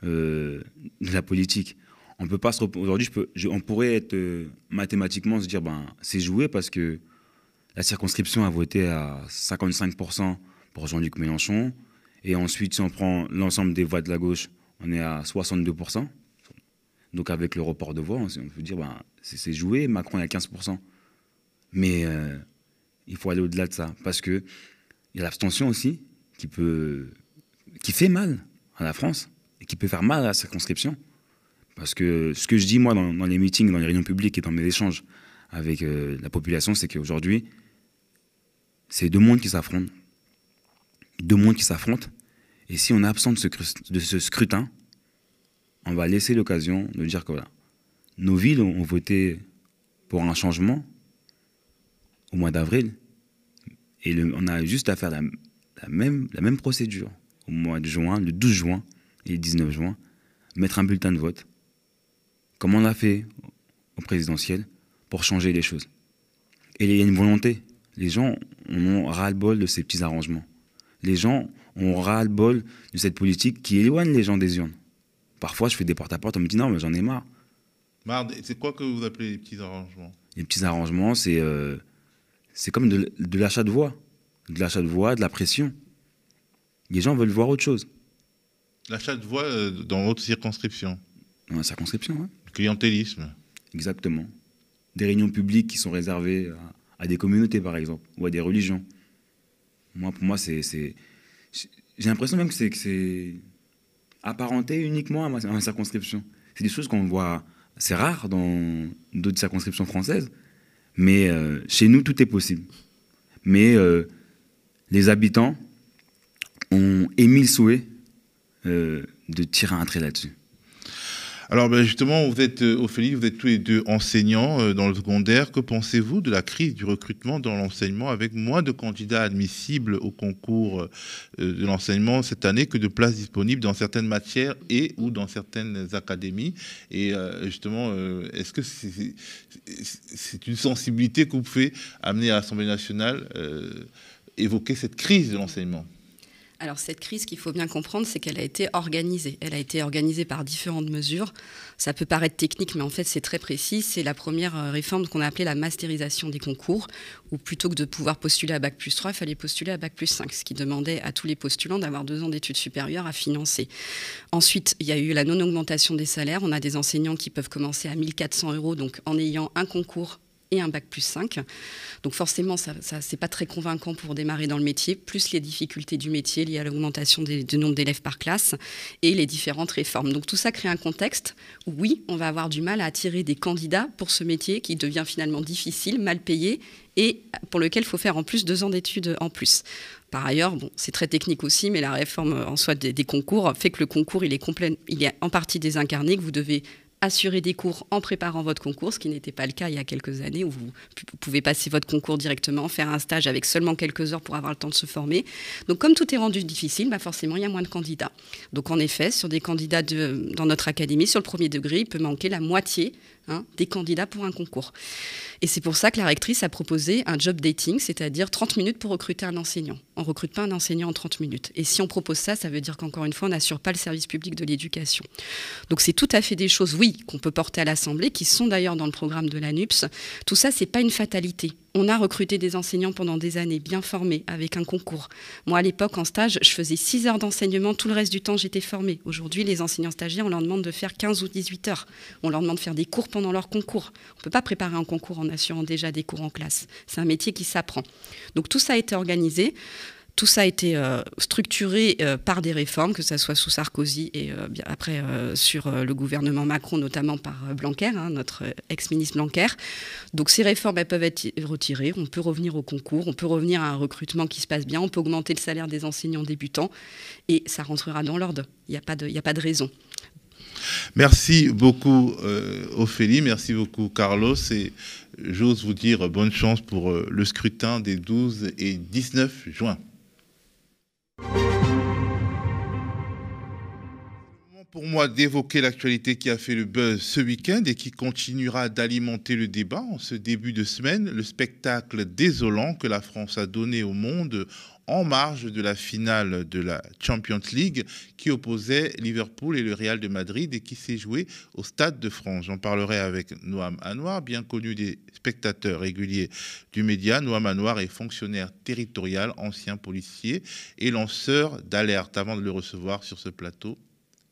de la politique. On peut pas aujourd'hui, on pourrait être mathématiquement se dire ben c'est joué parce que la circonscription a voté à 55% pour Jean-Luc Mélenchon. Et ensuite, si on prend l'ensemble des voix de la gauche, on est à 62%. Donc avec le report de voix, on peut dire ben, c'est joué, Macron est à 15%. Mais euh, il faut aller au-delà de ça. Parce qu'il y a l'abstention aussi qui, peut, qui fait mal à la France et qui peut faire mal à la circonscription. Parce que ce que je dis, moi, dans, les meetings, dans les réunions publiques et dans mes échanges avec euh, la population, c'est qu'aujourd'hui, c'est deux mondes qui s'affrontent. Deux mondes qui s'affrontent. Et si on est absent de ce, scrutin, on va laisser l'occasion de dire que voilà, nos villes ont voté pour un changement au mois d'avril. Et on a juste à faire la, même, procédure au mois de juin, le 12 juin et le 19 juin, mettre un bulletin de vote, comme on l'a fait au présidentiel, pour changer les choses? Et il y a une volonté les gens ont ras-le-bol de ces petits arrangements. Les gens ont ras-le-bol de cette politique qui éloigne les gens des urnes. Parfois, je fais des porte-à-porte, on me dit non, mais j'en ai marre. Marre, c'est quoi que vous appelez les petits arrangements? Les petits arrangements, c'est euh, comme de, l'achat de voix. De l'achat de voix, de la pression. Les gens veulent voir autre chose. L'achat de voix euh, dans votre circonscription? Dans la circonscription, oui. clientélisme. Exactement. Des réunions publiques qui sont réservées à des communautés, par exemple, ou à des religions. Moi, pour moi, c'est. J'ai l'impression même que c'est apparenté uniquement à ma, circonscription. C'est des choses qu'on voit. C'est rare dans d'autres circonscriptions françaises, mais euh, chez nous, tout est possible. Mais euh, les habitants ont émis le souhait euh, de tirer un trait là-dessus. Alors ben, justement, vous êtes, euh, Ophélie, vous êtes tous les deux enseignants euh, dans le secondaire. Que pensez-vous de la crise du recrutement dans l'enseignement avec moins de candidats admissibles au concours euh, de l'enseignement cette année que de places disponibles dans certaines matières et ou dans certaines académies? Et justement, est-ce que c'est une sensibilité que vous pouvez amener à l'Assemblée nationale, évoquer cette crise de l'enseignement? Alors cette crise, qu'il faut bien comprendre, c'est qu'elle a été organisée. Elle a été organisée par différentes mesures. Ça peut paraître technique, mais en fait c'est très précis. C'est la première euh, réforme qu'on a appelée la masterisation des concours, où plutôt que de pouvoir postuler à Bac plus 3, il fallait postuler à Bac plus 5, ce qui demandait à tous les postulants d'avoir deux ans d'études supérieures à financer. Ensuite, il y a eu la non-augmentation des salaires. On a des enseignants qui peuvent commencer à 1400 euros, donc en ayant un concours et un bac plus 5. Donc forcément, ça, ça c'est pas très convaincant pour démarrer dans le métier, plus les difficultés du métier liées à l'augmentation du nombre d'élèves par classe et les différentes réformes. Donc tout ça crée un contexte où oui, on va avoir du mal à attirer des candidats pour ce métier qui devient finalement difficile, mal payé et pour lequel il faut faire en plus deux ans d'études en plus. Par ailleurs, bon, c'est très technique aussi, mais la réforme en soi des, concours fait que le concours, il est, complet, il est en partie désincarné, que vous devez assurer des cours en préparant votre concours, ce qui n'était pas le cas il y a quelques années, où vous, pouvez passer votre concours directement, faire un stage avec seulement quelques heures pour avoir le temps de se former. Donc comme tout est rendu difficile, bah forcément il y a moins de candidats. Donc en effet, sur des candidats dans notre académie, sur le premier degré, il peut manquer la moitié hein, des candidats pour un concours. Et c'est pour ça que la rectrice a proposé un job dating, c'est-à-dire 30 minutes pour recruter un enseignant. On ne recrute pas un enseignant en 30 minutes. Et si on propose ça, ça veut dire qu'encore une fois, on n'assure pas le service public de l'éducation. Donc c'est tout à fait des choses, oui, qu'on peut porter à l'Assemblée, qui sont d'ailleurs dans le programme de l'ANUPS. Tout ça, c'est pas une fatalité. On a recruté des enseignants pendant des années, bien formés, avec un concours. Moi, à l'époque, en stage, je faisais 6 heures d'enseignement. Tout le reste du temps, j'étais formée. Aujourd'hui, les enseignants stagiaires, on leur demande de faire 15 ou 18 heures. On leur demande de faire des cours pendant leur concours. On ne peut pas préparer un concours en assurant déjà des cours en classe. C'est un métier qui s'apprend. Donc tout ça a été organisé. Tout ça a été euh, structuré euh, par des réformes, que ce soit sous Sarkozy et euh, après sur le gouvernement Macron, notamment par Blanquer, hein, notre ex-ministre Blanquer. Donc ces réformes, elles peuvent être retirées. On peut revenir au concours, on peut revenir à un recrutement qui se passe bien, on peut augmenter le salaire des enseignants débutants et ça rentrera dans l'ordre. Il n'y a pas de raison. Merci beaucoup Ophélie, merci beaucoup Carlos et j'ose vous dire bonne chance pour le scrutin des 12 et 19 juin. Pour moi d'évoquer l'actualité qui a fait le buzz ce week-end et qui continuera d'alimenter le débat en ce début de semaine, le spectacle désolant que la France a donné au monde en marge de la finale de la Champions League qui opposait Liverpool et le Real de Madrid et qui s'est joué au Stade de France. J'en parlerai avec Noam Anwar, bien connu des spectateurs réguliers du média. Noam Anwar est fonctionnaire territorial, ancien policier et lanceur d'alerte avant de le recevoir sur ce plateau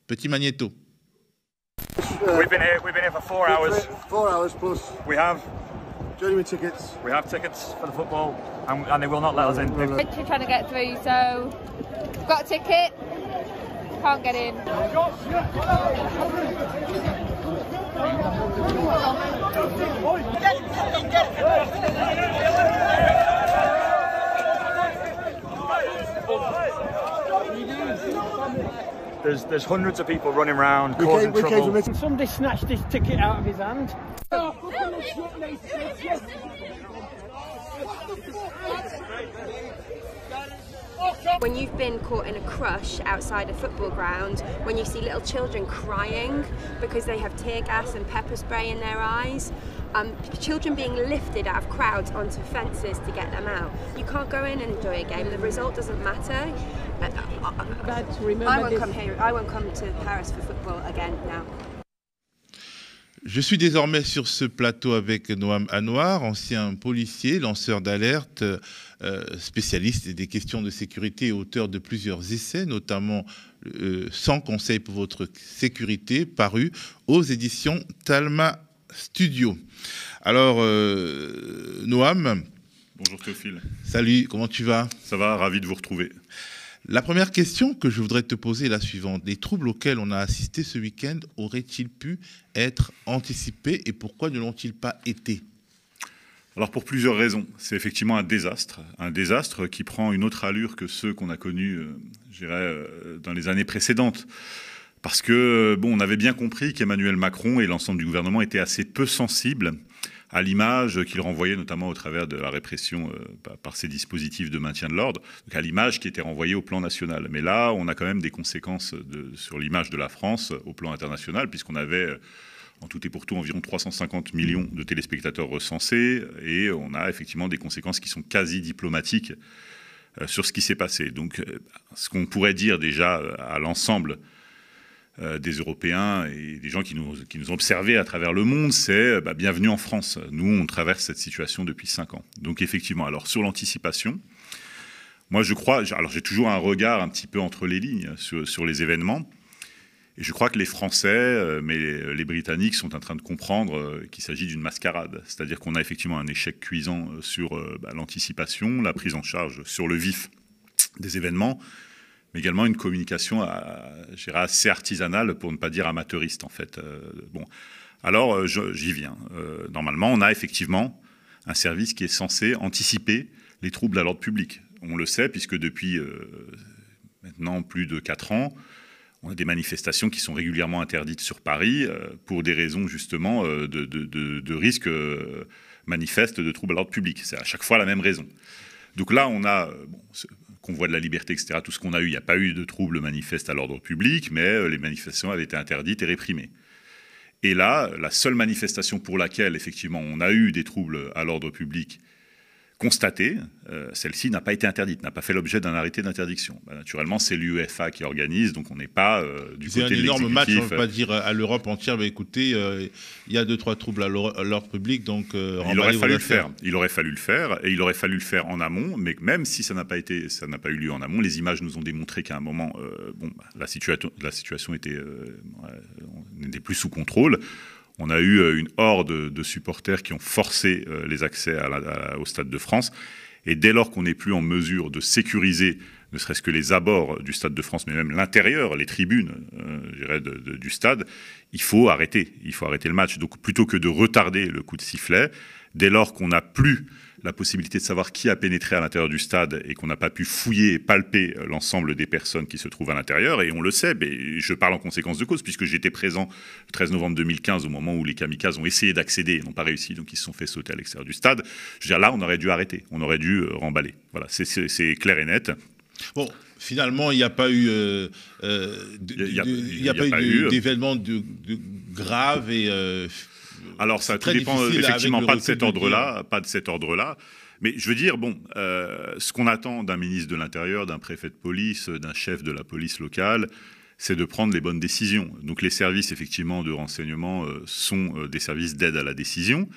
Petit Magneto. We've been here. We've been here for four hours. Four hours plus. We have. Genuine tickets. We have tickets for the football, and, and they will not let us in. We're trying to get through, so got a ticket. Can't get in. There's there's hundreds of people running around we causing came, we trouble. Came Somebody snatched his ticket out of his hand. When you've been caught in a crush outside a football ground, when you see little children crying because they have tear gas and pepper spray in their eyes, um, children being lifted out of crowds onto fences to get them out. You can't go in and enjoy a game. The result doesn't matter. Uh, uh, uh, I won't come here. I won't come to Paris for football again now. Je suis désormais sur ce plateau avec Noam Anwar, ancien policier, lanceur d'alerte, euh, spécialiste des questions de sécurité et auteur de plusieurs essais, notamment euh, Sans conseil pour votre sécurité, paru aux éditions Talma Studio. Alors, euh, Noam. Bonjour Théophile. Salut, comment tu vas? Ça va, ravi de vous retrouver. La première question que je voudrais te poser est la suivante. Les troubles auxquels on a assisté ce week-end auraient-ils pu être anticipés et pourquoi ne l'ont-ils pas été? Alors pour plusieurs raisons. C'est effectivement un désastre, un désastre qui prend une autre allure que ceux qu'on a connus, euh, je dirais, euh, dans les années précédentes. parce que bon, on avait bien compris qu'Emmanuel Macron et l'ensemble du gouvernement étaient assez peu sensibles à l'image qu'il renvoyait notamment au travers de la répression euh, par ces dispositifs de maintien de l'ordre, à l'image qui était renvoyée au plan national. Mais là, on a quand même des conséquences sur l'image de la France au plan international, puisqu'on avait euh, en tout et pour tout environ 350 millions de téléspectateurs recensés, et on a effectivement des conséquences qui sont quasi diplomatiques euh, sur ce qui s'est passé. Donc, ce qu'on pourrait dire déjà à l'ensemble des Européens et des gens qui nous, qui ont observés à travers le monde, c'est bah, bienvenue en France. Nous, on traverse cette situation depuis cinq ans. Donc effectivement, alors sur l'anticipation, moi je crois, alors j'ai toujours un regard un petit peu entre les lignes sur, sur les événements. Et je crois que les Français, euh, mais les, Britanniques sont en train de comprendre euh, qu'il s'agit d'une mascarade. C'est-à-dire qu'on a effectivement un échec cuisant sur bah, l'anticipation, la prise en charge sur le vif des événements mais également une communication assez artisanale, pour ne pas dire amateuriste en fait. Euh, bon, alors euh, j'y viens. Euh, normalement, on a effectivement un service qui est censé anticiper les troubles à l'ordre public. On le sait puisque depuis maintenant plus de 4 ans, on a des manifestations qui sont régulièrement interdites sur Paris pour des raisons justement de, de, risque manifeste de troubles à l'ordre public. C'est à chaque fois la même raison. Donc là, on a convoi de la liberté, etc., tout ce qu'on a eu, il n'y a pas eu de troubles manifestes à l'ordre public, mais euh, les manifestations avaient été interdites et réprimées. Et là, la seule manifestation pour laquelle, effectivement, on a eu des troubles à l'ordre public constatée, euh, celle-ci n'a pas été interdite, n'a pas fait l'objet d'un arrêté d'interdiction. Bah, naturellement, c'est l'UEFA qui organise, donc on n'est pas euh, du côté de C'est un énorme match, on ne peut pas dire à l'Europe entière, mais écoutez, euh, il y a deux, trois troubles à l'ordre public, donc il aurait fallu le faire. Il aurait fallu le faire, et il aurait fallu le faire en amont, mais même si ça n'a pas, été, ça n'a pas eu lieu en amont, les images nous ont démontré qu'à un moment, bon, bah, la, situation, la situation était, n'était plus sous contrôle on a eu euh, une horde de supporters qui ont forcé euh, les accès au Stade de France. Et dès lors qu'on n'est plus en mesure de sécuriser ne serait-ce que les abords du Stade de France, mais même l'intérieur, les tribunes euh, du stade, il faut arrêter. Il faut arrêter le match. Donc plutôt que de retarder le coup de sifflet, dès lors qu'on n'a plus la possibilité de savoir qui a pénétré à l'intérieur du stade et qu'on n'a pas pu fouiller et palper euh, l'ensemble des personnes qui se trouvent à l'intérieur. Et on le sait, mais je parle en conséquence de cause, puisque j'étais présent le 13 novembre 2015 au moment où les kamikazes ont essayé d'accéder et n'ont pas réussi, donc ils se sont fait sauter à l'extérieur du stade. Je veux dire, là, on aurait dû arrêter, on aurait dû euh, remballer. Voilà, c'est clair et net. Bon, finalement, il n'y a pas eu, euh, il n'y a, pas, eu alors ça ne dépend effectivement pas de cet ordre-là, pas de cet ordre-là. Mais je veux dire, bon, euh, ce qu'on attend d'un ministre de l'Intérieur, d'un préfet de police, d'un chef de la police locale, c'est de prendre les bonnes décisions. Donc les services effectivement de renseignement euh, sont euh, des services d'aide à la décision.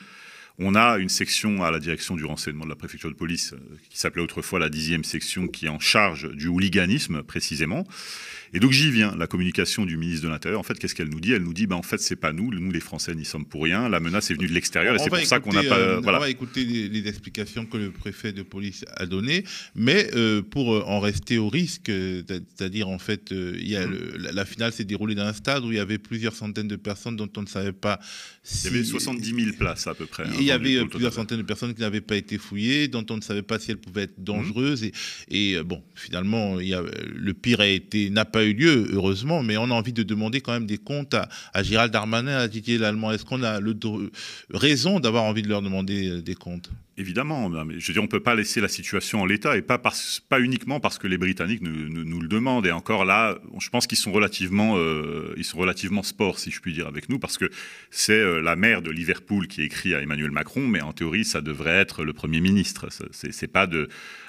On a une section à la direction du renseignement de la préfecture de police qui s'appelait autrefois la dixième section qui est en charge du hooliganisme précisément. Et donc j'y viens, la communication du ministre de l'Intérieur, en fait, qu'est-ce qu'elle nous dit? Elle nous dit, bah, en fait, c'est pas nous, nous les Français n'y sommes pour rien, la menace est venue de l'extérieur et c'est pour ça qu'on n'a pas... Euh, voilà. On va écouter les, explications que le préfet de police a données, mais euh, pour euh, en rester au risque, c'est-à-dire en fait, il y a mmh. la, finale s'est déroulée dans un stade où il y avait plusieurs centaines de personnes dont on ne savait pas si... Il y avait 70 000 places à peu près. il y hein, avait plusieurs centaines de personnes qui n'avaient pas été fouillées, dont on ne savait pas si elles pouvaient être dangereuses. Et, et bon, finalement, il y a, le pire a été n'a pas eu lieu, heureusement, mais on a envie de demander quand même des comptes à, Gérald Darmanin, à Didier Lallemand. Est-ce qu'on a le, raison d'avoir envie de leur demander euh, des comptes? Évidemment, je veux on ne peut pas laisser la situation en l'état et pas, uniquement parce que les Britanniques nous, le demandent. Et encore là, je pense qu'ils sont relativement, euh, ils sont relativement sport, si je puis dire, avec nous, parce que c'est euh, la maire de Liverpool qui écrit à Emmanuel Macron, mais en théorie, ça devrait être le Premier ministre. C'est pas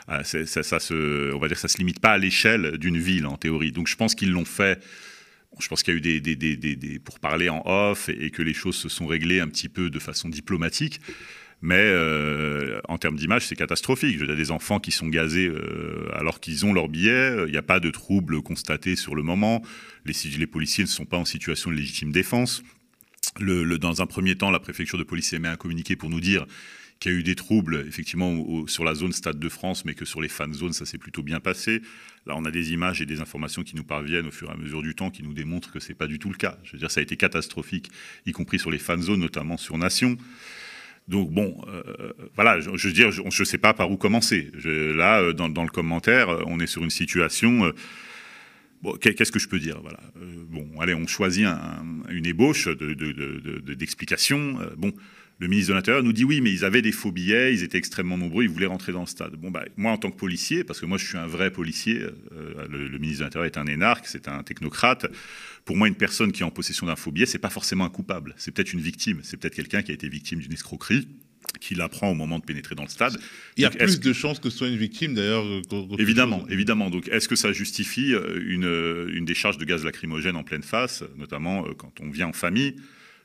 ah, ça, ça, se, on va dire, ça se limite pas à l'échelle d'une ville en théorie. Donc, je pense qu'ils l'ont fait. Je pense qu'il y a eu des, des, des, des, pour parler en off et que les choses se sont réglées un petit peu de façon diplomatique. Mais euh, en termes d'image, c'est catastrophique. Il y a des enfants qui sont gazés euh, alors qu'ils ont leur billet. Il n'y a pas de troubles constatés sur le moment. Les, policiers ne sont pas en situation de légitime défense. Dans un premier temps, la préfecture de police émet un communiqué pour nous dire qu'il y a eu des troubles, effectivement, sur la zone Stade de France, mais que sur les fan zones, ça s'est plutôt bien passé. Là, on a des images et des informations qui nous parviennent au fur et à mesure du temps qui nous démontrent que c'est pas du tout le cas. Je veux dire, ça a été catastrophique, y compris sur les fan zones, notamment sur Nation. Donc bon, euh, voilà, je, veux dire, je ne sais pas par où commencer. là, euh, dans, le commentaire, on est sur une situation qu'est-ce que je peux dire. Bon, allez, on choisit une ébauche d'explication. De, bon, le ministre de l'Intérieur nous dit oui, mais ils avaient des faux billets, ils étaient extrêmement nombreux, ils voulaient rentrer dans le stade. Bon, bah, moi, en tant que policier, parce que moi, je suis un vrai policier, euh, le, ministre de l'Intérieur est un énarque, c'est un technocrate. Pour moi, une personne qui est en possession d'un faux billet, c'est pas forcément un coupable. C'est peut-être une victime. C'est peut-être quelqu'un qui a été victime d'une escroquerie qui l'apprend au moment de pénétrer dans le stade. Il y a plus de chances que ce soit une victime, d'ailleurs. Évidemment, évidemment. Donc, est-ce que ça justifie euh, une, une décharge de gaz lacrymogène en pleine face, notamment euh, quand on vient en famille?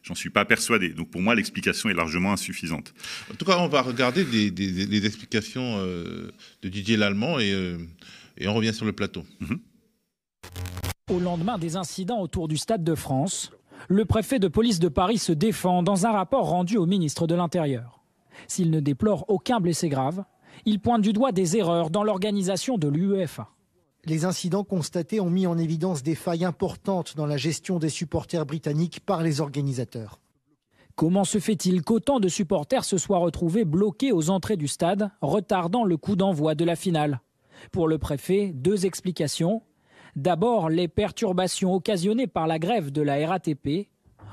J'en suis pas persuadé. Donc pour moi, l'explication est largement insuffisante. En tout cas, on va regarder les, explications euh, de Didier Lallemand et, euh, et, on revient sur le plateau. Au lendemain des incidents autour du Stade de France, le préfet de police de Paris se défend dans un rapport rendu au ministre de l'Intérieur. S'il ne déplore aucun blessé grave, il pointe du doigt des erreurs dans l'organisation de l'UEFA. Les incidents constatés ont mis en évidence des failles importantes dans la gestion des supporters britanniques par les organisateurs. Comment se fait-il qu'autant de supporters se soient retrouvés bloqués aux entrées du stade, retardant le coup d'envoi de la finale? Pour le préfet, deux explications. D'abord, les perturbations occasionnées par la grève de la RATP.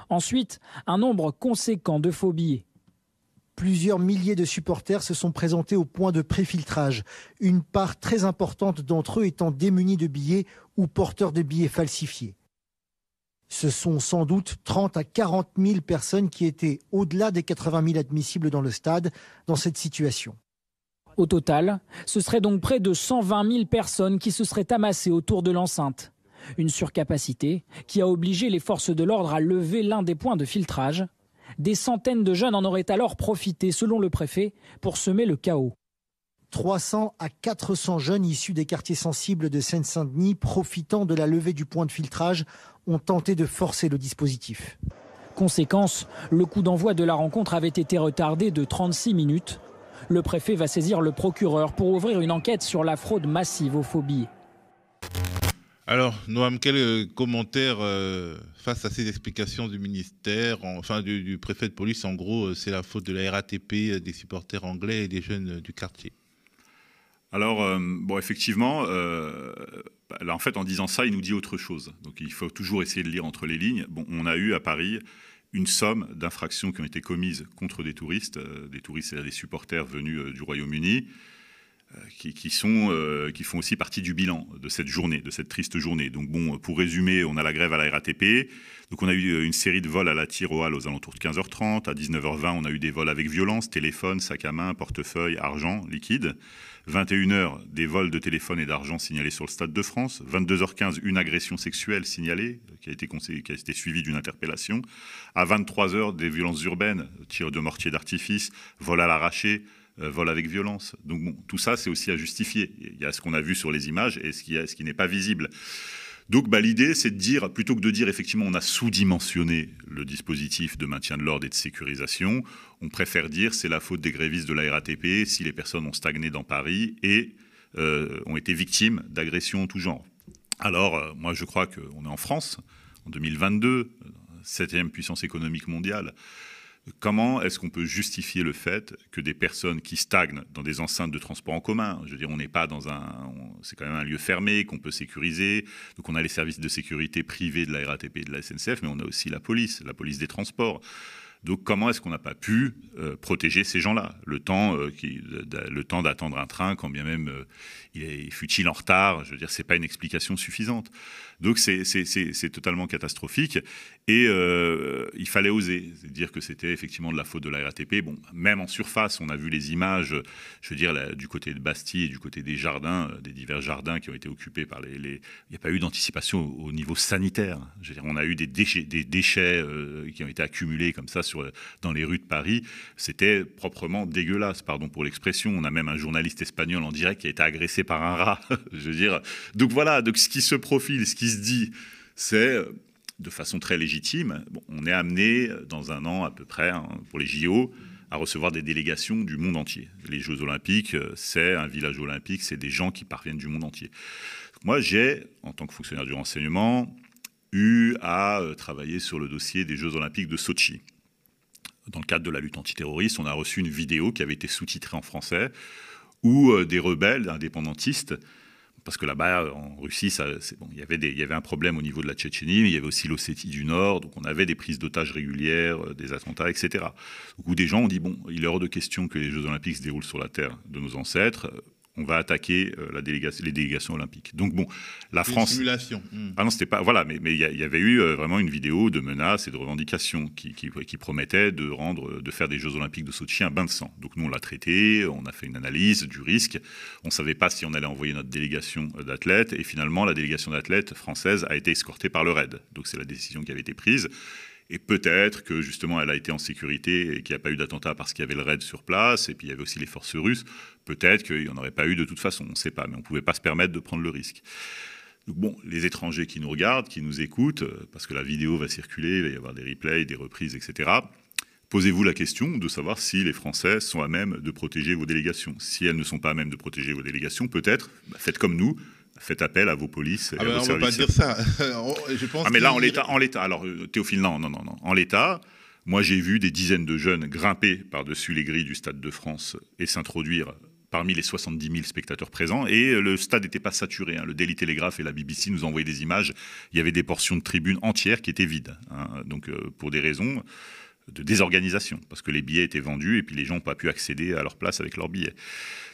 Ensuite, un nombre conséquent de billets. Plusieurs milliers de supporters se sont présentés au point de préfiltrage, une part très importante d'entre eux étant démunis de billets ou porteurs de billets falsifiés. Ce sont sans doute 30 à 40 000 personnes qui étaient au-delà des 80 000 admissibles dans le stade dans cette situation. Au total, ce serait donc près de 120 000 personnes qui se seraient amassées autour de l'enceinte. Une surcapacité qui a obligé les forces de l'ordre à lever l'un des points de filtrage des centaines de jeunes en auraient alors profité, selon le préfet, pour semer le chaos. 300 à 400 jeunes issus des quartiers sensibles de Seine-Saint-Denis, profitant de la levée du point de filtrage, ont tenté de forcer le dispositif. Conséquence, le coup d'envoi de la rencontre avait été retardé de 36 minutes. Le préfet va saisir le procureur pour ouvrir une enquête sur la fraude massive aux faux alors, Noam, quel euh, commentaire euh, face à ces explications du ministère, enfin du, préfet de police En gros, euh, c'est la faute de la RATP, des supporters anglais et des jeunes du quartier? Alors, bon, effectivement, là, en fait, en disant ça, il nous dit autre chose. Donc, il faut toujours essayer de lire entre les lignes. Bon, on a eu à Paris une somme d'infractions qui ont été commises contre des touristes, des touristes, c'est-à-dire des supporters venus du Royaume-Uni. Euh, qui, sont, euh, qui font aussi partie du bilan de cette journée, de cette triste journée. Donc bon, pour résumer, on a la grève à la RATP. Donc on a eu euh, une série de vols à la Tiroal aux alentours de 15h30. À 19h20, on a eu des vols avec violence, téléphone, sac à main, portefeuille, argent, liquide. 21h, des vols de téléphone et d'argent signalés sur le Stade de France. 22h15, une agression sexuelle signalée qui a été, qui a été suivie d'une interpellation. À 23h, des violences urbaines, tir de mortier d'artifice, vol à l'arraché, vol avec violence. Donc tout ça, c'est aussi à justifier. Il y a ce qu'on a vu sur les images et ce qui, ce qui n'est pas visible. Donc bah, l'idée, c'est de dire, plutôt que de dire effectivement on a sous-dimensionné le dispositif de maintien de l'ordre et de sécurisation, on préfère dire c'est la faute des grévistes de la RATP si les personnes ont stagné dans Paris et euh, ont été victimes d'agressions en tout genre. Alors, euh, moi je crois qu'on est en France, en 2022, septième puissance économique mondiale. Comment est-ce qu'on peut justifier le fait que des personnes qui stagnent dans des enceintes de transport en commun, je veux dire, on n'est pas dans un, c'est quand même un lieu fermé qu'on peut sécuriser, donc on a les services de sécurité privés de la RATP et de la SNCF, mais on a aussi la police, la police des transports. Donc comment est-ce qu'on n'a pas pu euh, protéger ces gens-là? Le temps, euh, temps d'attendre un train, quand bien même euh, il fut-il en retard Je veux dire, c'est pas une explication suffisante. Donc c'est totalement catastrophique. Et euh, il fallait oser dire que c'était effectivement de la faute de la RATP. Bon, même en surface, on a vu les images, je veux dire, du côté de Bastille et du côté des jardins, euh, des divers jardins qui ont été occupés par les. Il n'y a pas eu d'anticipation au, niveau sanitaire. Je veux dire, on a eu des déchets, des déchets euh, qui ont été accumulés comme ça sur, dans les rues de Paris. C'était proprement dégueulasse, pardon pour l'expression. On a même un journaliste espagnol en direct qui a été agressé par un rat. je veux dire. Donc voilà, donc ce qui se profile, ce qui se dit, c'est de façon très légitime, on est amené dans un an à peu près, hein, pour les JO, à recevoir des délégations du monde entier. Les Jeux olympiques, c'est un village olympique, c'est des gens qui parviennent du monde entier. Moi, j'ai, en tant que fonctionnaire du renseignement, eu à euh, travailler sur le dossier des Jeux olympiques de Sochi. Dans le cadre de la lutte antiterroriste, on a reçu une vidéo qui avait été sous-titrée en français, où euh, des rebelles indépendantistes parce que là-bas, en Russie, ça, bon, il, y avait il y avait un problème au niveau de la Tchétchénie, mais il y avait aussi l'Ossétie du Nord, donc on avait des prises d'otages régulières, euh, des attentats, etc. Où des gens ont dit, bon, il est hors de question que les Jeux Olympiques se déroulent sur la terre de nos ancêtres, on va attaquer euh, la délégation, les délégations olympiques. Donc bon, la France. Une simulation. Hmm. Ah non, c'était pas. Voilà, mais il y, avait eu euh, vraiment une vidéo de menaces et de revendications qui, qui, promettaient de rendre, de faire des Jeux olympiques de chien un bain de sang. Donc nous, on l'a traité, on a fait une analyse du risque. On savait pas si on allait envoyer notre délégation euh, d'athlètes et finalement, la délégation d'athlètes française a été escortée par le RAID. Donc c'est la décision qui avait été prise. Et peut-être que justement elle a été en sécurité et qu'il n'y a pas eu d'attentat parce qu'il y avait le raid sur place et puis il y avait aussi les forces russes. Peut-être qu'il n'y en aurait pas eu de toute façon, on ne sait pas, mais on ne pouvait pas se permettre de prendre le risque. Donc bon, les étrangers qui nous regardent, qui nous écoutent, euh, parce que la vidéo va circuler, il va y avoir des replays, des reprises, etc. Posez-vous la question de savoir si les Français sont à même de protéger vos délégations. Si elles ne sont pas à même de protéger vos délégations, peut-être, bah, faites comme nous, faites appel à vos polices et ah à ben, vos on ne va pas dire ça. Je pense ah mais là, en l'état, en l'état. Alors, euh, Théophile, non, non, non, non. En l'état, moi, j'ai vu des dizaines de jeunes grimper par-dessus les grilles du Stade de France et s'introduire parmi les 70 000 spectateurs présents. Et euh, le stade n'était pas saturé. Hein. Le Daily Telegraph et la BBC nous envoyé des images. Il y avait des portions de tribunes entières qui étaient vides. Hein. Donc, euh, pour des raisons de désorganisation, parce que les billets étaient vendus et puis les gens n'ont pas pu accéder à leur place avec leurs billets.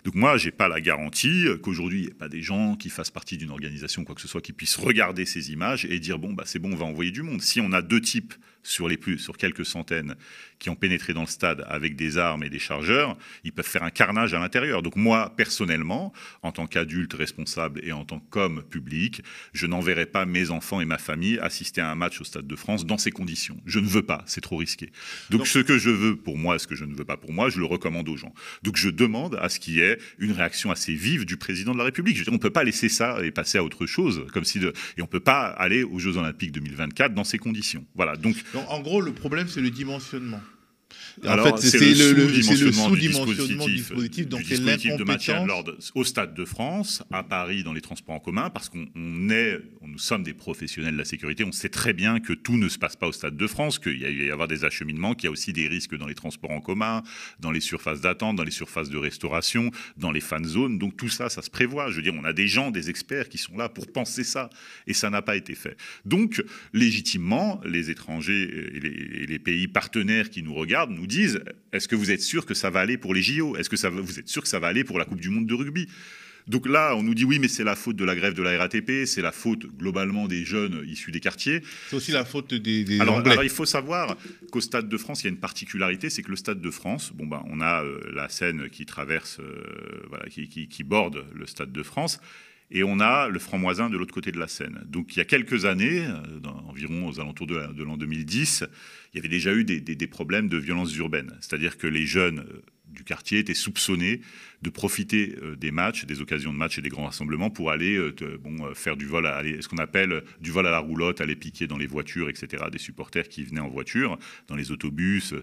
Donc moi, j'ai pas la garantie qu'aujourd'hui, il n'y ait pas des gens qui fassent partie d'une organisation, quoi que ce soit, qui puissent regarder ces images et dire, bon, bah, c'est bon, on va envoyer du monde. Si on a deux types sur, les plus, sur quelques centaines qui ont pénétré dans le stade avec des armes et des chargeurs, ils peuvent faire un carnage à l'intérieur. Donc moi, personnellement, en tant qu'adulte responsable et en tant qu'homme public, je n'enverrai pas mes enfants et ma famille assister à un match au Stade de France dans ces conditions. Je ne veux pas, c'est trop risqué. Donc, ce que je veux pour moi, ce que je ne veux pas pour moi, je le recommande aux gens. Donc je demande à ce qu'il y ait une réaction assez vive du président de la République. Je on ne peut pas laisser ça et passer à autre chose, comme si de, et on ne peut pas aller aux Jeux Olympiques 2024 dans ces conditions. Voilà. Donc en gros, le problème, c'est le dimensionnement. Alors, en fait, c'est le, sous-dimensionnement du dispositif, donc du dispositif de maintien de l'ordre au Stade de France, à Paris, dans les transports en commun, parce qu'on est, nous sommes des professionnels de la sécurité, on sait très bien que tout ne se passe pas au Stade de France, qu'il y a y avoir des acheminements, qu'il y a aussi des risques dans les transports en commun, dans les surfaces d'attente, dans les surfaces de restauration, dans les fan zones. Donc tout ça, ça se prévoit. Je veux dire, on a des gens, des experts qui sont là pour penser ça, et ça n'a pas été fait. Donc, légitimement, les étrangers et les, et les pays partenaires qui nous regardent nous disent est-ce que vous êtes sûr que ça va aller pour les JO Est-ce que ça, vous êtes sûr que ça va aller pour la Coupe du Monde de rugby? Donc là, on nous dit oui, mais c'est la faute de la grève de la RATP, c'est la faute globalement des jeunes issus des quartiers. C'est aussi la faute des, alors, Anglais. Alors il faut savoir qu'au Stade de France, il y a une particularité, c'est que le Stade de France, bon ben, on a euh, la Seine qui traverse, euh, voilà, qui, qui, borde le Stade de France. Et on a le franc-moisin de l'autre côté de la Seine. Donc il y a quelques années, euh, environ aux alentours de, l'an 2010, il y avait déjà eu des, problèmes de violence urbaine. C'est-à-dire que les jeunes euh, du quartier étaient soupçonnés de profiter euh, des matchs, des occasions de matchs et des grands rassemblements pour aller bon, faire du vol, à, ce qu'on appelle du vol à la roulotte, aller piquer dans les voitures, etc., des supporters qui venaient en voiture, dans les autobus.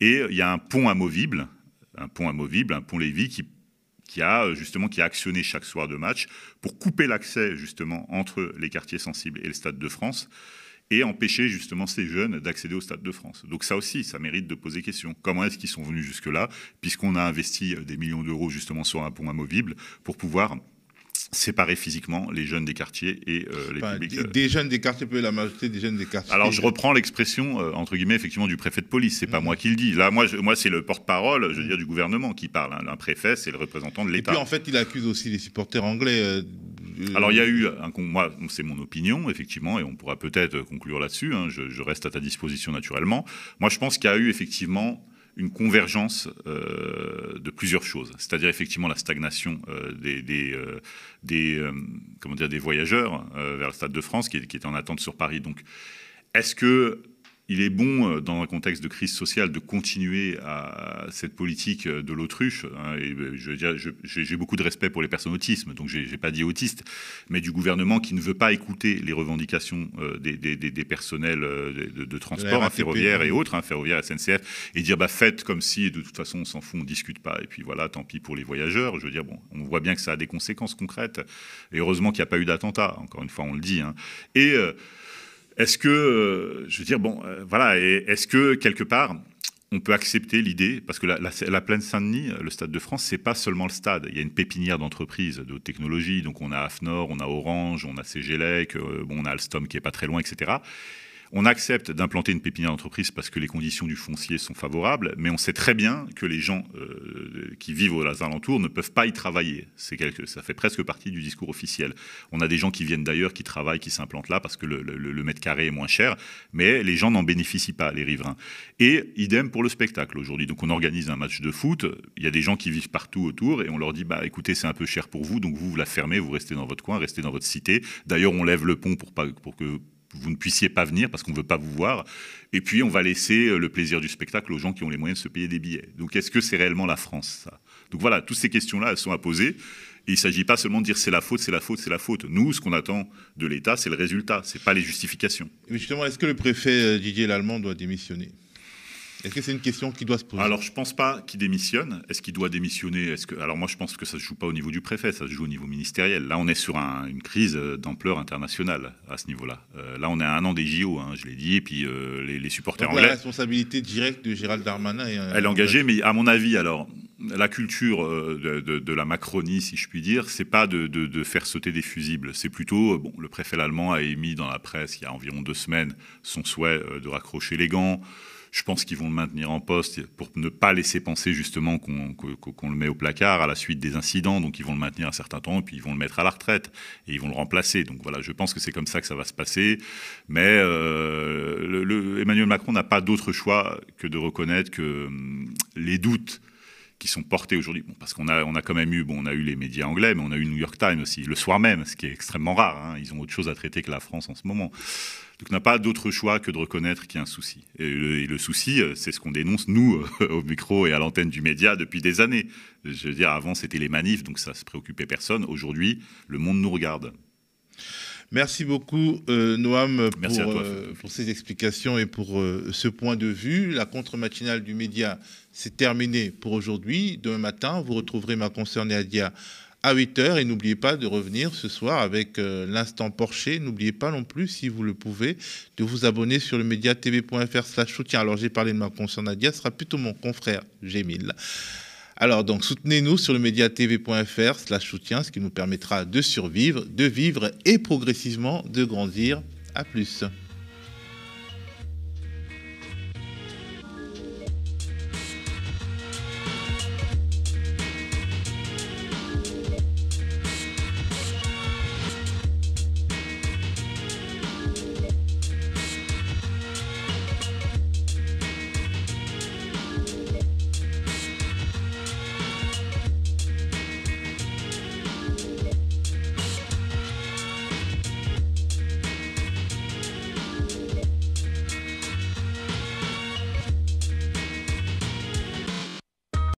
Et il y a un pont amovible, un pont amovible, un pont Lévis qui qui a euh, justement qui a actionné chaque soir de match pour couper l'accès justement entre les quartiers sensibles et le Stade de France et empêcher justement ces jeunes d'accéder au Stade de France. Donc ça aussi, ça mérite de poser question. Comment est-ce qu'ils sont venus jusque-là, puisqu'on a investi des millions d'euros justement sur un pont amovible pour pouvoir séparer physiquement les jeunes des quartiers et euh, les publics. Euh. Des jeunes des quartiers, peut la majorité des jeunes des quartiers. Alors je reprends l'expression euh, entre guillemets effectivement du préfet de police. C'est pas mmh. moi qui le dis. Là, moi, moi c'est le porte-parole, je veux dire, du gouvernement qui parle. Hein. Un préfet, c'est le représentant de l'État. Et puis en fait, il accuse aussi les supporters anglais. Alors il y a eu, un, moi, c'est mon opinion effectivement, et on pourra peut-être conclure là-dessus. Hein. je, je reste à ta disposition naturellement. Moi, je pense qu'il y a eu effectivement une convergence euh, de plusieurs choses, c'est-à-dire effectivement la stagnation euh, des, des, euh, comment dire, des voyageurs vers le Stade de France qui, qui en attente sur Paris. Donc, est-ce que il est bon, euh, dans un contexte de crise sociale, de continuer à cette politique euh, de l'autruche. Hein, et euh, j'ai beaucoup de respect pour les personnes autistes, donc j'ai pas dit autiste, mais du gouvernement qui ne veut pas écouter les revendications des, des, personnels de, transport, hein, ferroviaire et autres, hein, ferroviaire, SNCF, et dire bah faites comme si de toute façon on s'en fout, on discute pas, et puis voilà, tant pis pour les voyageurs. Je veux dire bon, on voit bien que ça a des conséquences concrètes, et heureusement qu'il n'y a pas eu d'attentat. Encore une fois, on le dit. Et est-ce que, euh, je veux dire, bon, euh, voilà, est-ce que quelque part, on peut accepter l'idée, parce que la, plaine Saint-Denis, le Stade de France, c'est pas seulement le stade. Il y a une pépinière d'entreprises de haute technologie. Donc on a AFNOR, on a Orange, on a euh, bon, on a Alstom qui est pas très loin, etc. On accepte d'implanter une pépinière d'entreprise parce que les conditions du foncier sont favorables, mais on sait très bien que les gens euh, qui vivent aux alentours ne peuvent pas y travailler. C'est quelque, ça fait presque partie du discours officiel. On a des gens qui viennent d'ailleurs, qui travaillent, qui s'implantent là parce que le, mètre carré est moins cher, mais les gens n'en bénéficient pas, les riverains. Et idem pour le spectacle aujourd'hui. Donc on organise un match de foot, il y a des gens qui vivent partout autour et on leur dit bah écoutez c'est un peu cher pour vous, donc vous vous la fermez, vous restez dans votre coin, restez dans votre cité. D'ailleurs on lève le pont pour, pas, pour que vous ne puissiez pas venir parce qu'on ne veut pas vous voir. Et puis, on va laisser euh, le plaisir du spectacle aux gens qui ont les moyens de se payer des billets. Donc, est-ce que c'est réellement la France, ça? Donc voilà, toutes ces questions-là, elles sont à poser. Il ne s'agit pas seulement de dire c'est la faute, c'est la faute, c'est la faute. Nous, ce qu'on attend de l'État, c'est le résultat, ce n'est pas les justifications. Justement, est-ce que le préfet euh, Didier Lallemand doit démissionner? Est-ce que c'est une question qui doit se poser? Alors, je ne pense pas qu'il démissionne. Est-ce qu'il doit démissionner? Est-ce que... Alors, moi, je pense que ça ne se joue pas au niveau du préfet, ça se joue au niveau ministériel. Là, on est sur une crise euh, d'ampleur internationale à ce niveau-là. Euh, là, on est à un an des JO, hein, je l'ai dit, et puis euh, les, supporters anglais. La responsabilité directe de Gérald Darmanin. Elle est engagée, mais à mon avis, alors, la culture de, la Macronie, si je puis dire, c'est pas de, faire sauter des fusibles. C'est plutôt, bon, le préfet allemand a émis dans la presse il y a environ deux semaines son souhait de raccrocher les gants. Je pense qu'ils vont le maintenir en poste pour ne pas laisser penser justement qu'on le met au placard à la suite des incidents. Donc ils vont le maintenir un certain temps et puis ils vont le mettre à la retraite et ils vont le remplacer. Donc voilà, je pense que c'est comme ça que ça va se passer. Mais euh, Emmanuel Macron n'a pas d'autre choix que de reconnaître que hum, les doutes qui sont portés aujourd'hui, parce qu'on a, on a quand même eu, bon, on a eu les médias anglais, mais on a eu New York Times aussi, le soir même, ce qui est extrêmement rare. Hein. Ils ont autre chose à traiter que la France en ce moment. Donc on n'a pas d'autre choix que de reconnaître qu'il y a un souci. Et le, souci, euh, c'est ce qu'on dénonce, nous, au micro et à l'antenne du média, depuis des années. Je veux dire, avant, c'était les manifs, donc ça ne se préoccupait personne. Aujourd'hui, le monde nous regarde. Merci beaucoup, euh, Noam, pour, euh, pour, ces explications et pour ce point de vue. La contre-matinale du média, c'est terminé pour aujourd'hui. Demain matin, vous retrouverez ma concernée Adia à 8h. Et n'oubliez pas de revenir ce soir avec euh, l'instant Porsche. N'oubliez pas non plus, si vous le pouvez, de vous abonner sur le médiatv.fr slash soutien. Alors j'ai parlé de ma conscience Nadia, ce sera plutôt mon confrère Gémil. Alors donc soutenez-nous sur le médiatv.fr slash soutien, ce qui nous permettra de survivre, de vivre et progressivement de grandir. À plus.